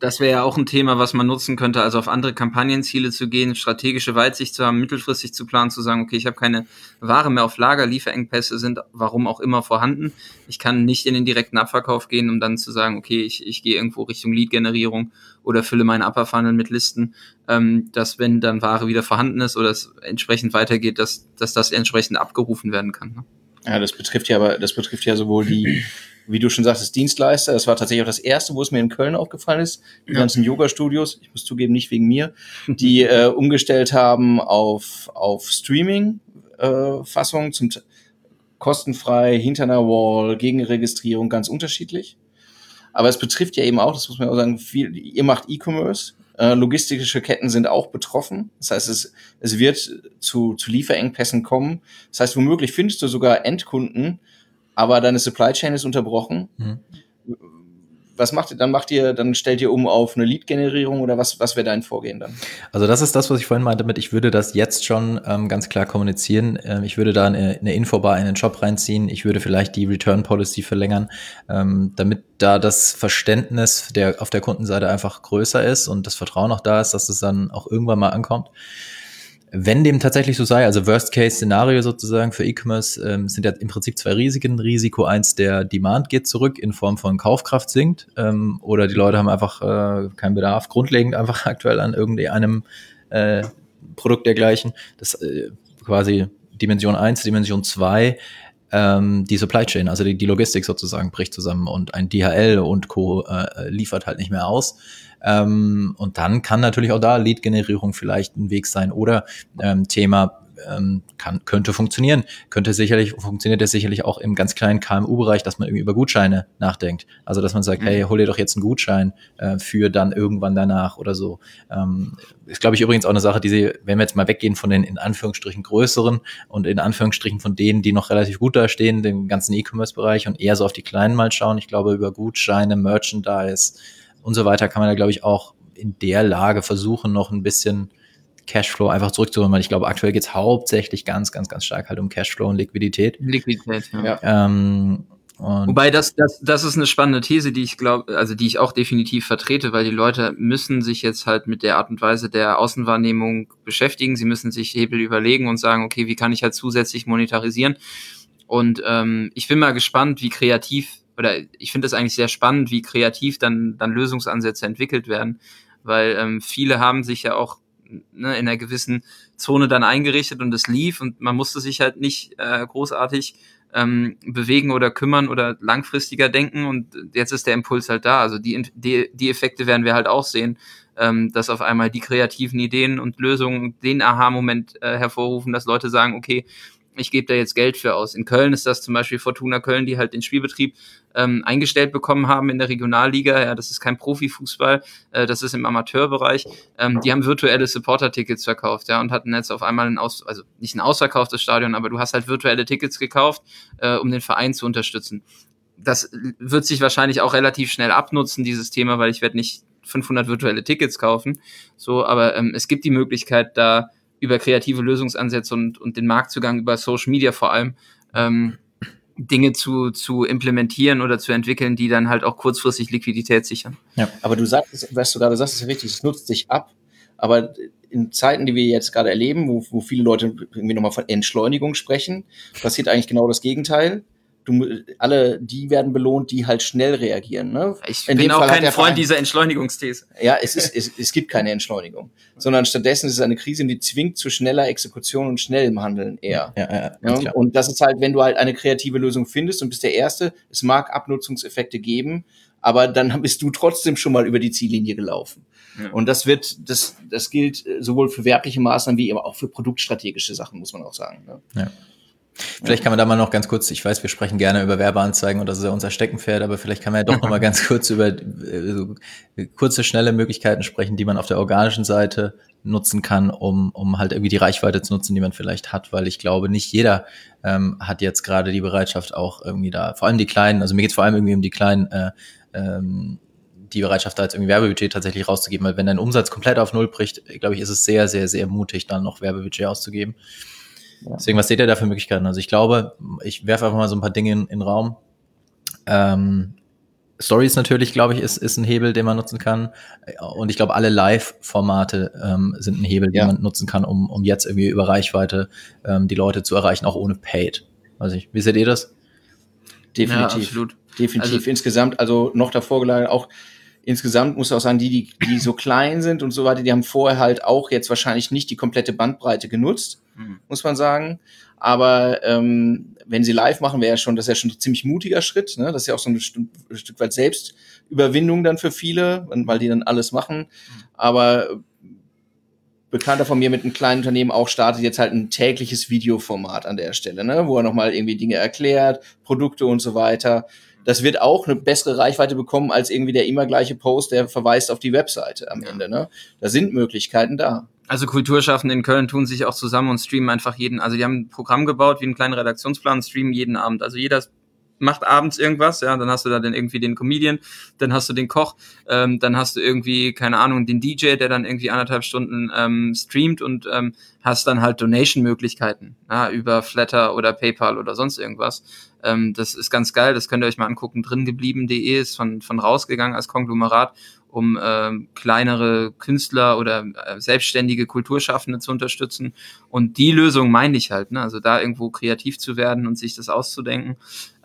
das wäre ja auch ein Thema, was man nutzen könnte, also auf andere Kampagnenziele zu gehen, strategische Weitsicht zu haben, mittelfristig zu planen, zu sagen, okay, ich habe keine Ware mehr auf Lager, Lieferengpässe sind warum auch immer vorhanden. Ich kann nicht in den direkten Abverkauf gehen, um dann zu sagen, okay, ich, ich gehe irgendwo Richtung Lead-Generierung oder fülle meinen Upper Funnel mit Listen, ähm, dass wenn dann Ware wieder vorhanden ist oder es entsprechend weitergeht, dass, dass das entsprechend abgerufen werden kann. Ne? Ja, das betrifft ja aber, das betrifft ja sowohl die wie du schon sagtest, Dienstleister. Das war tatsächlich auch das erste, wo es mir in Köln aufgefallen ist. Die ganzen Yoga-Studios, ich muss zugeben, nicht wegen mir, die äh, umgestellt haben auf, auf Streaming-Fassung äh, zum kostenfrei, hinter einer Wall, gegen Registrierung, ganz unterschiedlich. Aber es betrifft ja eben auch, das muss man auch sagen, viel, ihr macht E-Commerce, äh, logistische Ketten sind auch betroffen. Das heißt, es, es wird zu, zu Lieferengpässen kommen. Das heißt, womöglich findest du sogar Endkunden, aber deine Supply Chain ist unterbrochen. Mhm. Was macht ihr? Dann macht ihr, dann stellt ihr um auf eine Lead-Generierung oder was, was wäre dein Vorgehen dann? Also das ist das, was ich vorhin meinte mit, ich würde das jetzt schon ähm, ganz klar kommunizieren. Ähm, ich würde da eine, eine Infobar in den Shop reinziehen. Ich würde vielleicht die Return Policy verlängern, ähm, damit da das Verständnis der, auf der Kundenseite einfach größer ist und das Vertrauen auch da ist, dass es dann auch irgendwann mal ankommt. Wenn dem tatsächlich so sei, also Worst-Case-Szenario sozusagen für E-Commerce, ähm, sind ja im Prinzip zwei Risiken. Risiko eins, der Demand geht zurück in Form von Kaufkraft sinkt ähm, oder die Leute haben einfach äh, keinen Bedarf, grundlegend einfach aktuell an irgendeinem äh, Produkt dergleichen. Das äh, quasi Dimension eins, Dimension zwei ähm, die Supply Chain, also die, die Logistik sozusagen bricht zusammen und ein DHL und Co. Äh, liefert halt nicht mehr aus. Ähm, und dann kann natürlich auch da Lead-Generierung vielleicht ein Weg sein oder ähm, Thema ähm, kann, könnte funktionieren. Könnte sicherlich, funktioniert das sicherlich auch im ganz kleinen KMU-Bereich, dass man irgendwie über Gutscheine nachdenkt. Also, dass man sagt, mhm. hey, hol dir doch jetzt einen Gutschein äh, für dann irgendwann danach oder so. Ähm, ist, glaube ich, übrigens auch eine Sache, die sie, wenn wir jetzt mal weggehen von den in Anführungsstrichen größeren und in Anführungsstrichen von denen, die noch relativ gut dastehen, dem ganzen E-Commerce-Bereich und eher so auf die kleinen mal schauen. Ich glaube, über Gutscheine, Merchandise und so weiter kann man da, glaube ich, auch in der Lage versuchen, noch ein bisschen Cashflow einfach zurückzuholen, weil ich glaube, aktuell geht es hauptsächlich ganz, ganz, ganz stark halt um Cashflow und Liquidität. Liquidität, ja. Ähm, Wobei das, das, das ist eine spannende These, die ich glaube, also die ich auch definitiv vertrete, weil die Leute müssen sich jetzt halt mit der Art und Weise der Außenwahrnehmung beschäftigen. Sie müssen sich Hebel überlegen und sagen, okay, wie kann ich halt zusätzlich monetarisieren? Und ähm, ich bin mal gespannt, wie kreativ, oder ich finde es eigentlich sehr spannend, wie kreativ dann, dann Lösungsansätze entwickelt werden, weil ähm, viele haben sich ja auch ne, in einer gewissen Zone dann eingerichtet und es lief und man musste sich halt nicht äh, großartig ähm, bewegen oder kümmern oder langfristiger denken und jetzt ist der Impuls halt da. Also die, die, die Effekte werden wir halt auch sehen, ähm, dass auf einmal die kreativen Ideen und Lösungen den Aha-Moment äh, hervorrufen, dass Leute sagen, okay, ich gebe da jetzt Geld für aus. In Köln ist das zum Beispiel Fortuna Köln, die halt den Spielbetrieb ähm, eingestellt bekommen haben in der Regionalliga. Ja, das ist kein Profifußball, äh, das ist im Amateurbereich. Ähm, die haben virtuelle Supporter-Tickets verkauft, ja, und hatten jetzt auf einmal ein Aus, also nicht ein ausverkauftes Stadion, aber du hast halt virtuelle Tickets gekauft, äh, um den Verein zu unterstützen. Das wird sich wahrscheinlich auch relativ schnell abnutzen, dieses Thema, weil ich werde nicht 500 virtuelle Tickets kaufen. So, aber ähm, es gibt die Möglichkeit, da über kreative Lösungsansätze und, und den Marktzugang über Social Media vor allem ähm, Dinge zu, zu implementieren oder zu entwickeln, die dann halt auch kurzfristig Liquidität sichern. Ja, aber du sagst, was du gerade sagst, ist richtig, es nutzt sich ab. Aber in Zeiten, die wir jetzt gerade erleben, wo, wo viele Leute irgendwie nochmal von Entschleunigung sprechen, passiert eigentlich genau das Gegenteil du, alle, die werden belohnt, die halt schnell reagieren. Ne? Ich In bin auch Fall kein Freund Verein, dieser Entschleunigungsthese. Ja, es, ist, es, es gibt keine Entschleunigung, sondern stattdessen ist es eine Krise, die zwingt zu schneller Exekution und schnellem Handeln eher. Ja, ja, ja, und das ist halt, wenn du halt eine kreative Lösung findest und bist der Erste, es mag Abnutzungseffekte geben, aber dann bist du trotzdem schon mal über die Ziellinie gelaufen. Ja. Und das wird, das, das gilt sowohl für werbliche Maßnahmen wie aber auch für produktstrategische Sachen, muss man auch sagen. Ne? Ja. Vielleicht kann man da mal noch ganz kurz, ich weiß, wir sprechen gerne über Werbeanzeigen und das ist ja unser Steckenpferd, aber vielleicht kann man ja doch noch mal ganz kurz über äh, so kurze, schnelle Möglichkeiten sprechen, die man auf der organischen Seite nutzen kann, um, um halt irgendwie die Reichweite zu nutzen, die man vielleicht hat, weil ich glaube, nicht jeder ähm, hat jetzt gerade die Bereitschaft auch irgendwie da, vor allem die Kleinen, also mir geht es vor allem irgendwie um die Kleinen, äh, ähm, die Bereitschaft, da jetzt irgendwie Werbebudget tatsächlich rauszugeben, weil wenn dein Umsatz komplett auf Null bricht, glaube ich, ist es sehr, sehr, sehr mutig, dann noch Werbebudget auszugeben. Deswegen, was seht ihr da für Möglichkeiten? Also ich glaube, ich werfe einfach mal so ein paar Dinge in, in den Raum. Ähm, Stories natürlich, glaube ich, ist, ist ein Hebel, den man nutzen kann. Und ich glaube, alle Live-Formate ähm, sind ein Hebel, ja. den man nutzen kann, um, um jetzt irgendwie über Reichweite ähm, die Leute zu erreichen, auch ohne Paid. Also ich, wie seht ihr das? Definitiv. Ja, absolut. Definitiv. Also, Insgesamt, also noch davor gelagert, auch insgesamt muss auch sagen, die, die, die so klein sind und so weiter, die haben vorher halt auch jetzt wahrscheinlich nicht die komplette Bandbreite genutzt, mhm. muss man sagen. Aber ähm, wenn sie live machen, wäre ja schon, das ist ja schon ein ziemlich mutiger Schritt. Ne? Das ist ja auch so ein, Stück, ein Stück weit Selbstüberwindung dann für viele, weil die dann alles machen. Mhm. Aber Bekannter von mir mit einem kleinen Unternehmen auch startet jetzt halt ein tägliches Videoformat an der Stelle, ne? wo er nochmal irgendwie Dinge erklärt, Produkte und so weiter das wird auch eine bessere Reichweite bekommen als irgendwie der immer gleiche Post, der verweist auf die Webseite am Ende. Ne? Da sind Möglichkeiten da. Also Kulturschaffende in Köln tun sich auch zusammen und streamen einfach jeden, also die haben ein Programm gebaut wie einen kleinen Redaktionsplan streamen jeden Abend. Also jeder macht abends irgendwas, ja, dann hast du da dann irgendwie den Comedian, dann hast du den Koch, ähm, dann hast du irgendwie, keine Ahnung, den DJ, der dann irgendwie anderthalb Stunden ähm, streamt und ähm, hast dann halt Donation-Möglichkeiten ja, über Flatter oder PayPal oder sonst irgendwas. Ähm, das ist ganz geil, das könnt ihr euch mal angucken. Dringeblieben.de ist von, von rausgegangen als Konglomerat um äh, kleinere Künstler oder äh, selbstständige Kulturschaffende zu unterstützen. Und die Lösung meine ich halt, ne? also da irgendwo kreativ zu werden und sich das auszudenken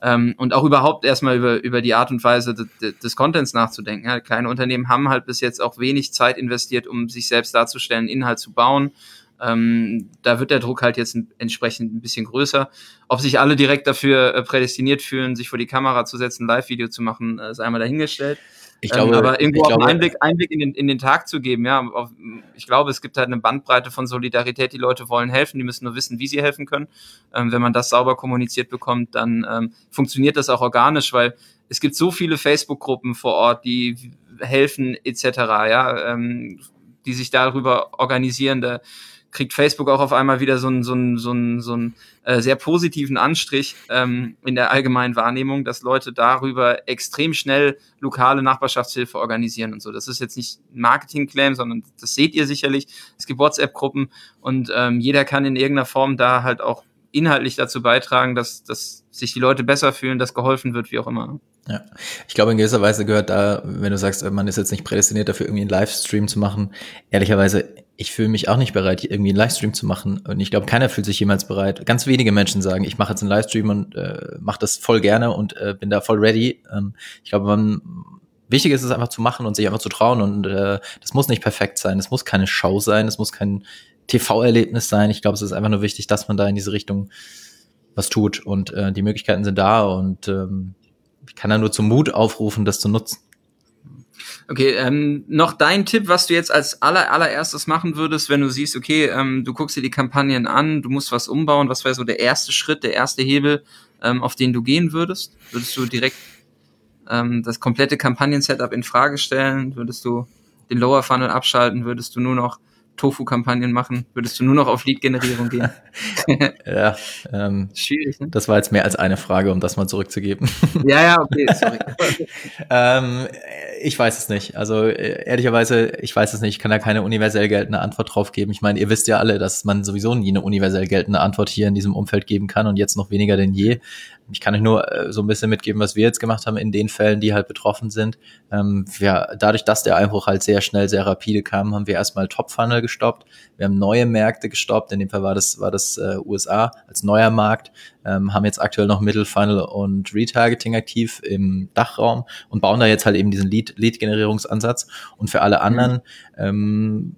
ähm, und auch überhaupt erstmal über, über die Art und Weise des, des Contents nachzudenken. Ja, kleine Unternehmen haben halt bis jetzt auch wenig Zeit investiert, um sich selbst darzustellen, Inhalt zu bauen. Ähm, da wird der Druck halt jetzt entsprechend ein bisschen größer. Ob sich alle direkt dafür äh, prädestiniert fühlen, sich vor die Kamera zu setzen, Live-Video zu machen, äh, ist einmal dahingestellt. Ich glaube, ähm, aber irgendwo auch glaube, einen Einblick, Einblick in, den, in den Tag zu geben, ja. Auf, ich glaube, es gibt halt eine Bandbreite von Solidarität. Die Leute wollen helfen, die müssen nur wissen, wie sie helfen können. Ähm, wenn man das sauber kommuniziert bekommt, dann ähm, funktioniert das auch organisch, weil es gibt so viele Facebook-Gruppen vor Ort, die helfen etc. Ja, ähm, die sich darüber organisieren. Da, kriegt Facebook auch auf einmal wieder so einen, so einen, so einen, so einen äh, sehr positiven Anstrich ähm, in der allgemeinen Wahrnehmung, dass Leute darüber extrem schnell lokale Nachbarschaftshilfe organisieren und so. Das ist jetzt nicht ein Marketing-Claim, sondern das seht ihr sicherlich. Es gibt WhatsApp-Gruppen und ähm, jeder kann in irgendeiner Form da halt auch inhaltlich dazu beitragen, dass, dass sich die Leute besser fühlen, dass geholfen wird, wie auch immer. Ja, ich glaube, in gewisser Weise gehört da, wenn du sagst, man ist jetzt nicht prädestiniert dafür, irgendwie einen Livestream zu machen, ehrlicherweise ich fühle mich auch nicht bereit, irgendwie einen Livestream zu machen. Und ich glaube, keiner fühlt sich jemals bereit. Ganz wenige Menschen sagen, ich mache jetzt einen Livestream und äh, mache das voll gerne und äh, bin da voll ready. Ähm, ich glaube, man wichtig ist es einfach zu machen und sich einfach zu trauen. Und äh, das muss nicht perfekt sein. Es muss keine Show sein. Es muss kein TV-Erlebnis sein. Ich glaube, es ist einfach nur wichtig, dass man da in diese Richtung was tut. Und äh, die Möglichkeiten sind da. Und ähm, ich kann da nur zum Mut aufrufen, das zu nutzen. Okay, ähm, noch dein Tipp, was du jetzt als aller, allererstes machen würdest, wenn du siehst, okay, ähm, du guckst dir die Kampagnen an, du musst was umbauen, was wäre so der erste Schritt, der erste Hebel, ähm, auf den du gehen würdest? Würdest du direkt ähm, das komplette Kampagnen-Setup in Frage stellen? Würdest du den Lower Funnel abschalten? Würdest du nur noch Tofu-Kampagnen machen? Würdest du nur noch auf Lead-Generierung gehen? ja, ähm, schwierig. Ne? Das war jetzt mehr als eine Frage, um das mal zurückzugeben. ja, ja, okay, sorry. ähm, ich weiß es nicht. Also äh, ehrlicherweise, ich weiß es nicht. Ich kann da keine universell geltende Antwort drauf geben. Ich meine, ihr wisst ja alle, dass man sowieso nie eine universell geltende Antwort hier in diesem Umfeld geben kann und jetzt noch weniger denn je. Ich kann euch nur äh, so ein bisschen mitgeben, was wir jetzt gemacht haben in den Fällen, die halt betroffen sind. Ähm, wir, dadurch, dass der Einbruch halt sehr schnell, sehr rapide kam, haben wir erstmal Top-Funnel gestoppt. Wir haben neue Märkte gestoppt. In dem Fall war das, war das äh, USA als neuer Markt. Ähm, haben jetzt aktuell noch Middle Funnel und Retargeting aktiv im Dachraum und bauen da jetzt halt eben diesen Lead-Generierungsansatz. Und für alle anderen mhm. ähm,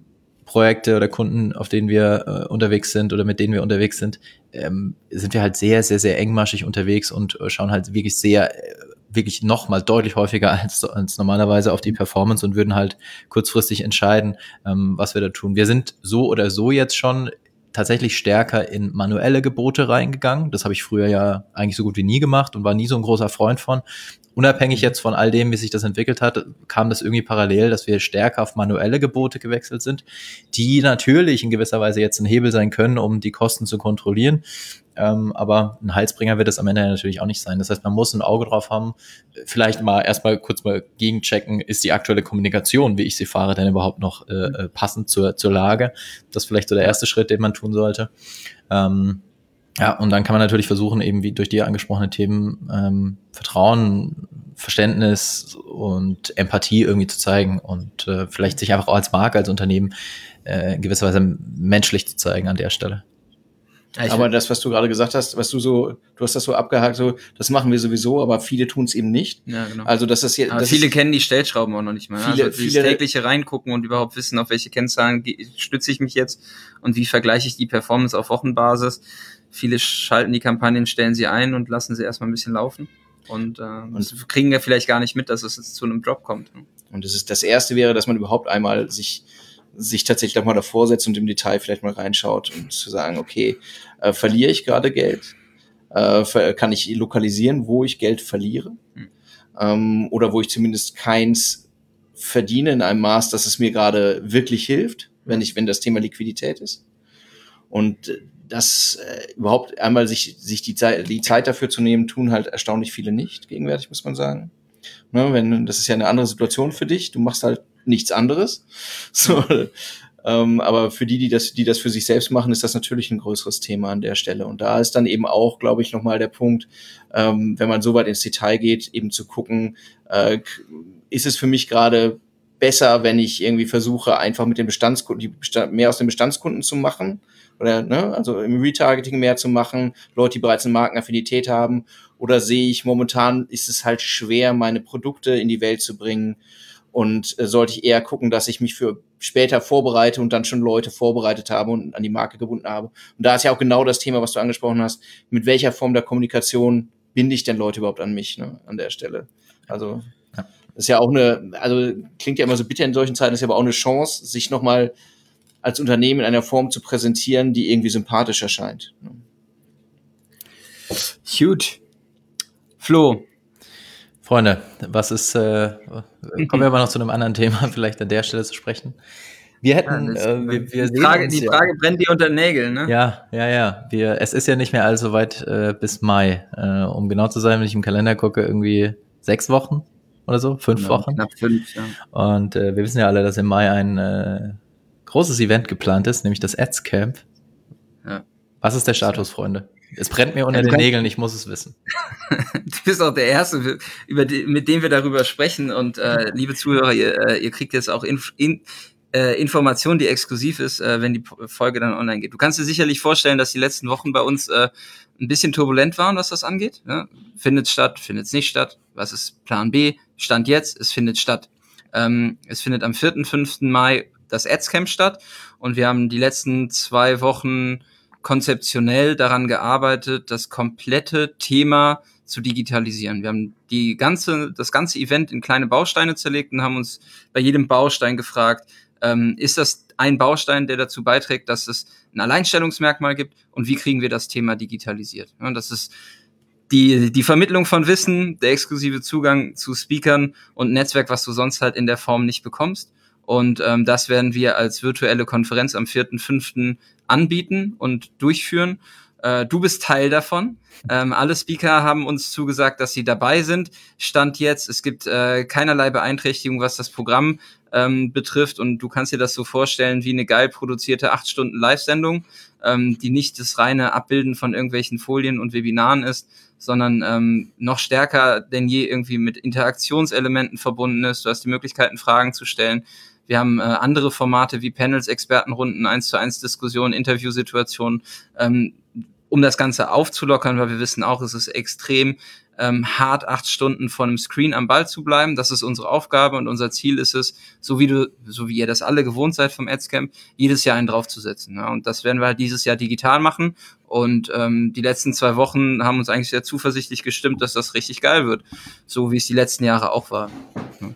Projekte oder Kunden, auf denen wir äh, unterwegs sind oder mit denen wir unterwegs sind, ähm, sind wir halt sehr, sehr, sehr engmaschig unterwegs und äh, schauen halt wirklich sehr, äh, wirklich nochmal deutlich häufiger als, als normalerweise auf die Performance und würden halt kurzfristig entscheiden, ähm, was wir da tun. Wir sind so oder so jetzt schon tatsächlich stärker in manuelle Gebote reingegangen. Das habe ich früher ja eigentlich so gut wie nie gemacht und war nie so ein großer Freund von unabhängig jetzt von all dem, wie sich das entwickelt hat, kam das irgendwie parallel, dass wir stärker auf manuelle Gebote gewechselt sind, die natürlich in gewisser Weise jetzt ein Hebel sein können, um die Kosten zu kontrollieren. Ähm, aber ein Heilsbringer wird es am Ende natürlich auch nicht sein. Das heißt, man muss ein Auge drauf haben, vielleicht mal erstmal kurz mal gegenchecken, ist die aktuelle Kommunikation, wie ich sie fahre, denn überhaupt noch äh, äh passend zur, zur Lage. Das ist vielleicht so der erste Schritt, den man tun sollte. Ähm, ja, und dann kann man natürlich versuchen, eben wie durch die angesprochenen Themen ähm, Vertrauen, Verständnis und Empathie irgendwie zu zeigen und äh, vielleicht sich einfach auch als Marke, als Unternehmen äh, in gewisser Weise menschlich zu zeigen an der Stelle. Ja, aber das, was du gerade gesagt hast, was du so, du hast das so abgehakt, so, das machen wir sowieso, aber viele tun es eben nicht. Ja, genau. Also das ist jetzt. viele ist, kennen die Stellschrauben auch noch nicht mal. Viele, also viele tägliche reingucken und überhaupt wissen, auf welche Kennzahlen stütze ich mich jetzt und wie vergleiche ich die Performance auf Wochenbasis. Viele schalten die Kampagnen, stellen sie ein und lassen sie erstmal ein bisschen laufen. Und, äh, und kriegen ja vielleicht gar nicht mit, dass es jetzt zu einem Drop kommt. Und das ist das erste wäre, dass man überhaupt einmal sich sich tatsächlich auch mal davor setzt und im Detail vielleicht mal reinschaut und zu sagen, okay, äh, verliere ich gerade Geld? Äh, kann ich lokalisieren, wo ich Geld verliere? Hm. Ähm, oder wo ich zumindest keins verdiene in einem Maß, dass es mir gerade wirklich hilft, wenn ich, wenn das Thema Liquidität ist. Und das äh, überhaupt einmal sich, sich die, Zeit, die Zeit dafür zu nehmen, tun halt erstaunlich viele nicht, gegenwärtig, muss man sagen. Ne, wenn, das ist ja eine andere Situation für dich, du machst halt nichts anderes. So, ähm, aber für die, die das, die das für sich selbst machen, ist das natürlich ein größeres Thema an der Stelle. Und da ist dann eben auch, glaube ich, nochmal der Punkt, ähm, wenn man so weit ins Detail geht, eben zu gucken, äh, ist es für mich gerade besser, wenn ich irgendwie versuche, einfach mit den Bestandskunden, die mehr aus den Bestandskunden zu machen oder ne, also im Retargeting mehr zu machen, Leute, die bereits eine Markenaffinität haben, oder sehe ich momentan ist es halt schwer, meine Produkte in die Welt zu bringen und äh, sollte ich eher gucken, dass ich mich für später vorbereite und dann schon Leute vorbereitet habe und an die Marke gebunden habe. Und da ist ja auch genau das Thema, was du angesprochen hast, mit welcher Form der Kommunikation binde ich denn Leute überhaupt an mich ne, an der Stelle. Also ist ja auch eine, also klingt ja immer so bitter in solchen Zeiten, ist ja aber auch eine Chance, sich nochmal als Unternehmen in einer Form zu präsentieren, die irgendwie sympathisch erscheint. Huge. Flo. Freunde, was ist, äh, kommen wir aber noch zu einem anderen Thema, vielleicht an der Stelle zu sprechen. Wir hätten, ja, äh, wir, wir die, Frage, die Frage brennt dir unter den Nägeln, ne? Ja, ja, ja. Wir, es ist ja nicht mehr allzu weit äh, bis Mai. Äh, um genau zu sein, wenn ich im Kalender gucke, irgendwie sechs Wochen oder so, fünf genau, Wochen. Knapp fünf, ja. Und äh, wir wissen ja alle, dass im Mai ein äh, großes Event geplant ist, nämlich das Ads Camp. Ja. Was ist der Status, Freunde? Es brennt mir unter ja, den Nägeln, ich muss es wissen. du bist auch der Erste, über die, mit dem wir darüber sprechen. Und äh, liebe Zuhörer, ihr, äh, ihr kriegt jetzt auch in, in, äh, Information, die exklusiv ist, äh, wenn die Folge dann online geht. Du kannst dir sicherlich vorstellen, dass die letzten Wochen bei uns äh, ein bisschen turbulent waren, was das angeht. Ja? Findet statt, findet es nicht statt? Was ist Plan B? Stand jetzt, es findet statt. Ähm, es findet am 4., 5. Mai das Adscamp statt und wir haben die letzten zwei Wochen konzeptionell daran gearbeitet, das komplette Thema zu digitalisieren. Wir haben die ganze, das ganze Event in kleine Bausteine zerlegt und haben uns bei jedem Baustein gefragt, ähm, ist das ein Baustein, der dazu beiträgt, dass es ein Alleinstellungsmerkmal gibt und wie kriegen wir das Thema digitalisiert? Ja, das ist die, die Vermittlung von Wissen, der exklusive Zugang zu Speakern und Netzwerk, was du sonst halt in der Form nicht bekommst. Und ähm, das werden wir als virtuelle Konferenz am 4.5. anbieten und durchführen. Äh, du bist Teil davon. Ähm, alle Speaker haben uns zugesagt, dass sie dabei sind. Stand jetzt, es gibt äh, keinerlei Beeinträchtigung, was das Programm ähm, betrifft. Und du kannst dir das so vorstellen wie eine geil produzierte 8 Stunden Live-Sendung, ähm, die nicht das reine Abbilden von irgendwelchen Folien und Webinaren ist, sondern ähm, noch stärker denn je irgendwie mit Interaktionselementen verbunden ist. Du hast die Möglichkeiten, Fragen zu stellen. Wir haben äh, andere Formate wie Panels, Expertenrunden, 1 zu 1 Diskussionen, Interviewsituationen, ähm, um das Ganze aufzulockern, weil wir wissen auch, es ist extrem ähm, hart, acht Stunden vor einem Screen am Ball zu bleiben. Das ist unsere Aufgabe und unser Ziel ist es, so wie du, so wie ihr das alle gewohnt seid vom Adscamp, jedes Jahr einen draufzusetzen. Ja? Und das werden wir halt dieses Jahr digital machen. Und ähm, die letzten zwei Wochen haben uns eigentlich sehr zuversichtlich gestimmt, dass das richtig geil wird, so wie es die letzten Jahre auch war. Ja.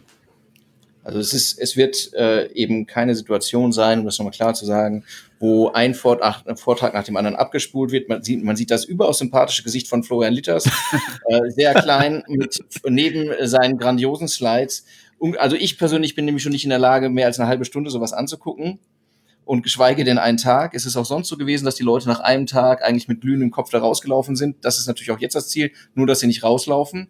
Also es ist, es wird äh, eben keine Situation sein, um das nochmal klar zu sagen, wo ein Vortrag nach dem anderen abgespult wird. Man sieht, man sieht das überaus sympathische Gesicht von Florian Litters, äh, sehr klein, mit neben seinen grandiosen Slides. Also ich persönlich bin nämlich schon nicht in der Lage, mehr als eine halbe Stunde sowas anzugucken und geschweige denn einen Tag. Es ist auch sonst so gewesen, dass die Leute nach einem Tag eigentlich mit glühendem Kopf da rausgelaufen sind. Das ist natürlich auch jetzt das Ziel, nur dass sie nicht rauslaufen.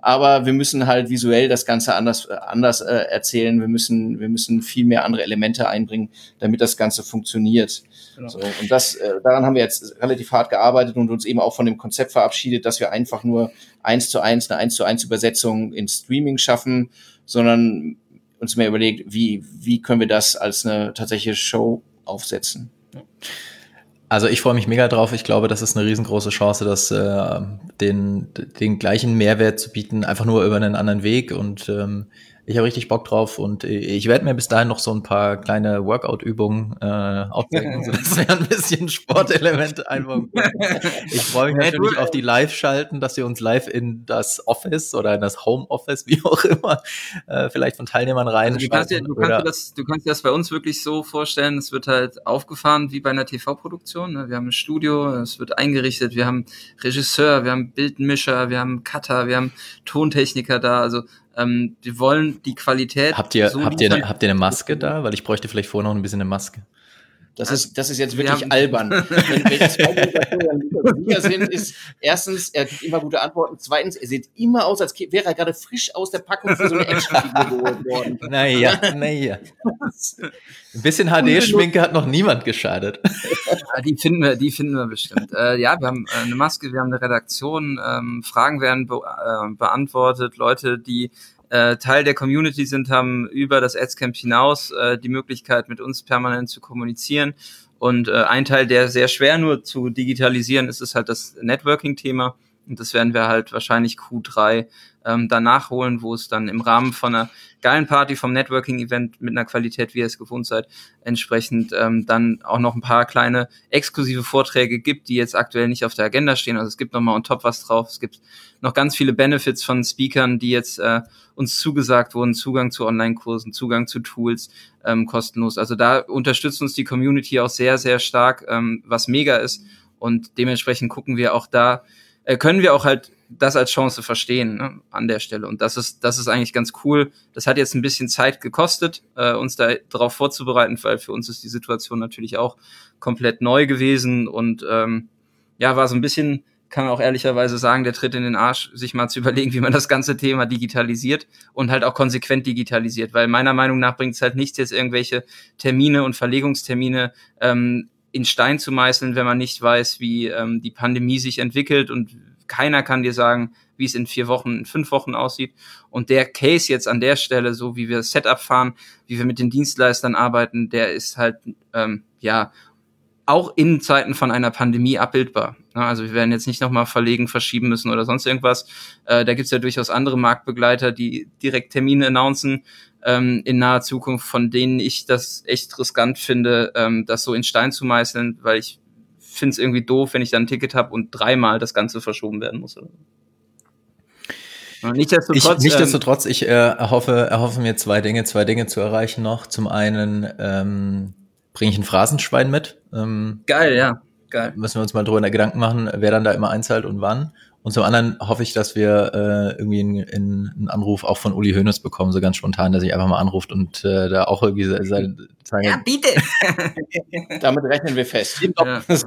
Aber wir müssen halt visuell das Ganze anders, äh, anders äh, erzählen. Wir müssen, wir müssen viel mehr andere Elemente einbringen, damit das Ganze funktioniert. Genau. So, und das, äh, daran haben wir jetzt relativ hart gearbeitet und uns eben auch von dem Konzept verabschiedet, dass wir einfach nur eins zu eins, eine eins zu eins Übersetzung in Streaming schaffen, sondern uns mehr überlegt, wie, wie können wir das als eine tatsächliche Show aufsetzen. Also ich freue mich mega drauf. Ich glaube, das ist eine riesengroße Chance, das äh, den, den gleichen Mehrwert zu bieten, einfach nur über einen anderen Weg. Und ähm, ich habe richtig Bock drauf und ich werde mir bis dahin noch so ein paar kleine Workout-Übungen äh, aufdenken, sodass wir ein bisschen Sportelemente einbauen Ich freue mich natürlich auf die Live-Schalten, dass wir uns live in das Office oder in das Home-Office, wie auch immer, äh, vielleicht von Teilnehmern rein. Also du, kannst dir, du, kannst dir das, du kannst dir das bei uns wirklich so vorstellen, es wird halt aufgefahren wie bei einer TV-Produktion. Ne? Wir haben ein Studio, es wird eingerichtet, wir haben Regisseur, wir haben Bildmischer, wir haben Cutter, wir haben Tontechniker da, also ähm, wir wollen die Qualität. Habt ihr, so habt ihr, habt ihr eine Maske da? Weil ich bräuchte vielleicht vorher noch ein bisschen eine Maske. Das ist, das ist jetzt wirklich albern. wenn, wenn zwei Sieger sind, ist erstens, er gibt immer gute Antworten. Zweitens, er sieht immer aus, als wäre er gerade frisch aus der Packung für so eine Actionfigur geholt worden. Naja, naja. Ein bisschen HD-Schminke hat noch niemand geschadet. Ja, die finden wir, die finden wir bestimmt. Äh, ja, wir haben äh, eine Maske, wir haben eine Redaktion, ähm, Fragen werden be äh, beantwortet, Leute, die äh, Teil der Community sind, haben über das Adscamp hinaus äh, die Möglichkeit, mit uns permanent zu kommunizieren. Und äh, ein Teil, der sehr schwer nur zu digitalisieren ist, ist halt das Networking-Thema. Und das werden wir halt wahrscheinlich Q3 ähm, dann nachholen, wo es dann im Rahmen von einer geilen Party vom Networking-Event mit einer Qualität, wie ihr es gewohnt seid, entsprechend ähm, dann auch noch ein paar kleine exklusive Vorträge gibt, die jetzt aktuell nicht auf der Agenda stehen. Also es gibt nochmal on top was drauf. Es gibt noch ganz viele Benefits von Speakern, die jetzt äh, uns zugesagt wurden, Zugang zu Online-Kursen, Zugang zu Tools, ähm, kostenlos. Also da unterstützt uns die Community auch sehr, sehr stark, ähm, was mega ist. Und dementsprechend gucken wir auch da, äh, können wir auch halt das als Chance verstehen ne, an der Stelle. Und das ist, das ist eigentlich ganz cool. Das hat jetzt ein bisschen Zeit gekostet, äh, uns da darauf vorzubereiten, weil für uns ist die Situation natürlich auch komplett neu gewesen und ähm, ja, war so ein bisschen, kann man auch ehrlicherweise sagen, der Tritt in den Arsch, sich mal zu überlegen, wie man das ganze Thema digitalisiert und halt auch konsequent digitalisiert, weil meiner Meinung nach bringt es halt nichts, jetzt irgendwelche Termine und Verlegungstermine ähm, in Stein zu meißeln, wenn man nicht weiß, wie ähm, die Pandemie sich entwickelt und keiner kann dir sagen, wie es in vier Wochen, in fünf Wochen aussieht. Und der Case jetzt an der Stelle, so wie wir Setup fahren, wie wir mit den Dienstleistern arbeiten, der ist halt, ähm, ja, auch in Zeiten von einer Pandemie abbildbar. Also wir werden jetzt nicht nochmal verlegen, verschieben müssen oder sonst irgendwas. Äh, da gibt's ja durchaus andere Marktbegleiter, die direkt Termine announcen ähm, in naher Zukunft, von denen ich das echt riskant finde, ähm, das so in Stein zu meißeln, weil ich finde es irgendwie doof, wenn ich dann ein Ticket habe und dreimal das Ganze verschoben werden muss. Nichtsdestotrotz, ich, nichtsdestotrotz, ich äh, erhoffe, erhoffe mir zwei Dinge, zwei Dinge zu erreichen noch. Zum einen ähm, bringe ich ein Phrasenschwein mit. Ähm, Geil, ja. Geil. Müssen wir uns mal drüber Gedanken machen, wer dann da immer einzahlt und wann. Und zum anderen hoffe ich, dass wir äh, irgendwie einen, einen Anruf auch von Uli Hoeneß bekommen, so ganz spontan, dass sich einfach mal anruft und äh, da auch irgendwie sein, sein Ja, bitte! Damit rechnen wir fest. Ja. Das ist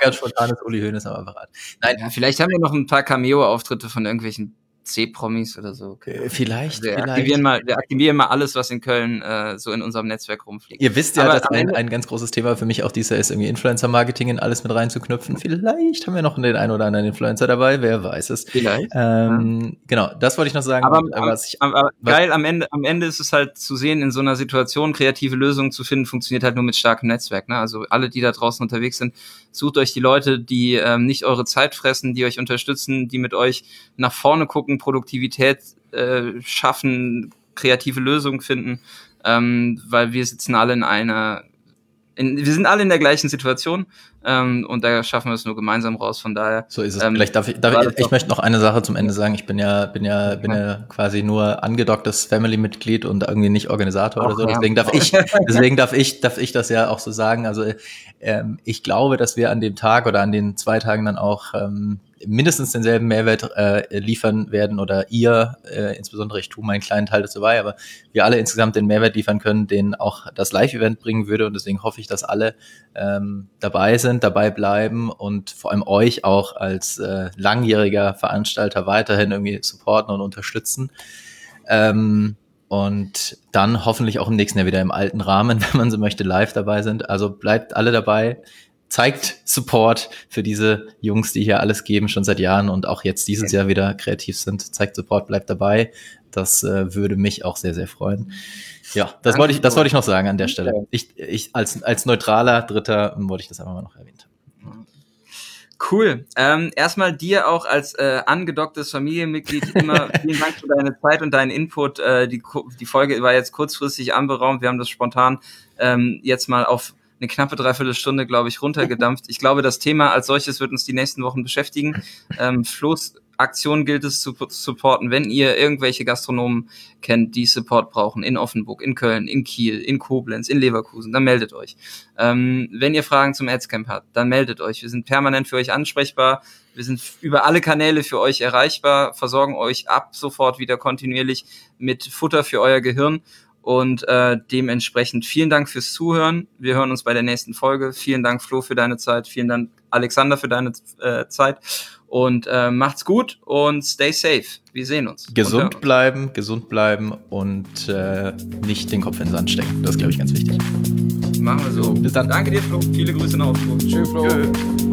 ganz spontanes Uli Hoeneß am Apparat. Nein, ja, vielleicht haben wir noch ein paar Cameo-Auftritte von irgendwelchen C-Promis oder so. Okay. Vielleicht, wir vielleicht. Aktivieren mal, wir aktivieren mal alles, was in Köln äh, so in unserem Netzwerk rumfliegt. Ihr wisst ja, Aber dass ein, ein ganz großes Thema für mich auch dieser ist, irgendwie Influencer-Marketing in alles mit reinzuknüpfen. Vielleicht haben wir noch den einen oder anderen Influencer dabei, wer weiß es. Vielleicht. Ähm, ja. Genau, das wollte ich noch sagen. Aber, was ich, aber geil, am Ende, am Ende ist es halt zu sehen, in so einer Situation kreative Lösungen zu finden, funktioniert halt nur mit starkem Netzwerk. Ne? Also alle, die da draußen unterwegs sind, sucht euch die Leute, die ähm, nicht eure Zeit fressen, die euch unterstützen, die mit euch nach vorne gucken, Produktivität äh, schaffen, kreative Lösungen finden, ähm, weil wir sitzen alle in einer, in, wir sind alle in der gleichen Situation ähm, und da schaffen wir es nur gemeinsam raus. Von daher. So ist es. Ähm, Vielleicht darf ich, darf ich, ich möchte noch eine Sache zum Ende sagen. Ich bin ja, bin ja, bin ja quasi nur angedocktes Family-Mitglied und irgendwie nicht Organisator Ach, oder so. Deswegen ja. darf ich, deswegen darf ich, darf ich das ja auch so sagen. Also ähm, ich glaube, dass wir an dem Tag oder an den zwei Tagen dann auch ähm, mindestens denselben Mehrwert äh, liefern werden oder ihr, äh, insbesondere ich tue meinen kleinen Teil dazu bei, aber wir alle insgesamt den Mehrwert liefern können, den auch das Live-Event bringen würde und deswegen hoffe ich, dass alle ähm, dabei sind, dabei bleiben und vor allem euch auch als äh, langjähriger Veranstalter weiterhin irgendwie supporten und unterstützen. Ähm, und dann hoffentlich auch im nächsten Jahr wieder im alten Rahmen, wenn man so möchte, live dabei sind. Also bleibt alle dabei zeigt Support für diese Jungs, die hier alles geben, schon seit Jahren und auch jetzt dieses Jahr wieder kreativ sind. Zeigt Support, bleibt dabei. Das äh, würde mich auch sehr, sehr freuen. Ja, das wollte ich, das wollte ich noch sagen an der Stelle. Ich, ich als, als neutraler Dritter wollte ich das einfach mal noch erwähnt. Cool. Ähm, erstmal dir auch als äh, angedocktes Familienmitglied immer vielen Dank für deine Zeit und deinen Input. Äh, die, die Folge war jetzt kurzfristig anberaumt. Wir haben das spontan ähm, jetzt mal auf eine knappe Dreiviertelstunde, glaube ich, runtergedampft. Ich glaube, das Thema als solches wird uns die nächsten Wochen beschäftigen. Ähm, Flo's Aktion gilt es zu supporten. Wenn ihr irgendwelche Gastronomen kennt, die Support brauchen, in Offenburg, in Köln, in Kiel, in Koblenz, in Leverkusen, dann meldet euch. Ähm, wenn ihr Fragen zum Adscamp habt, dann meldet euch. Wir sind permanent für euch ansprechbar. Wir sind über alle Kanäle für euch erreichbar, versorgen euch ab sofort wieder kontinuierlich mit Futter für euer Gehirn und äh, dementsprechend vielen Dank fürs Zuhören. Wir hören uns bei der nächsten Folge. Vielen Dank, Flo, für deine Zeit. Vielen Dank, Alexander, für deine äh, Zeit. Und äh, macht's gut und stay safe. Wir sehen uns. Gesund bleiben, gesund bleiben und äh, nicht den Kopf in den Sand stecken. Das ist, glaube ich, ganz wichtig. Machen wir so. Bis dann. Danke dir, Flo. Viele Grüße nach Augsburg. Tschüss, Flo. Tschö.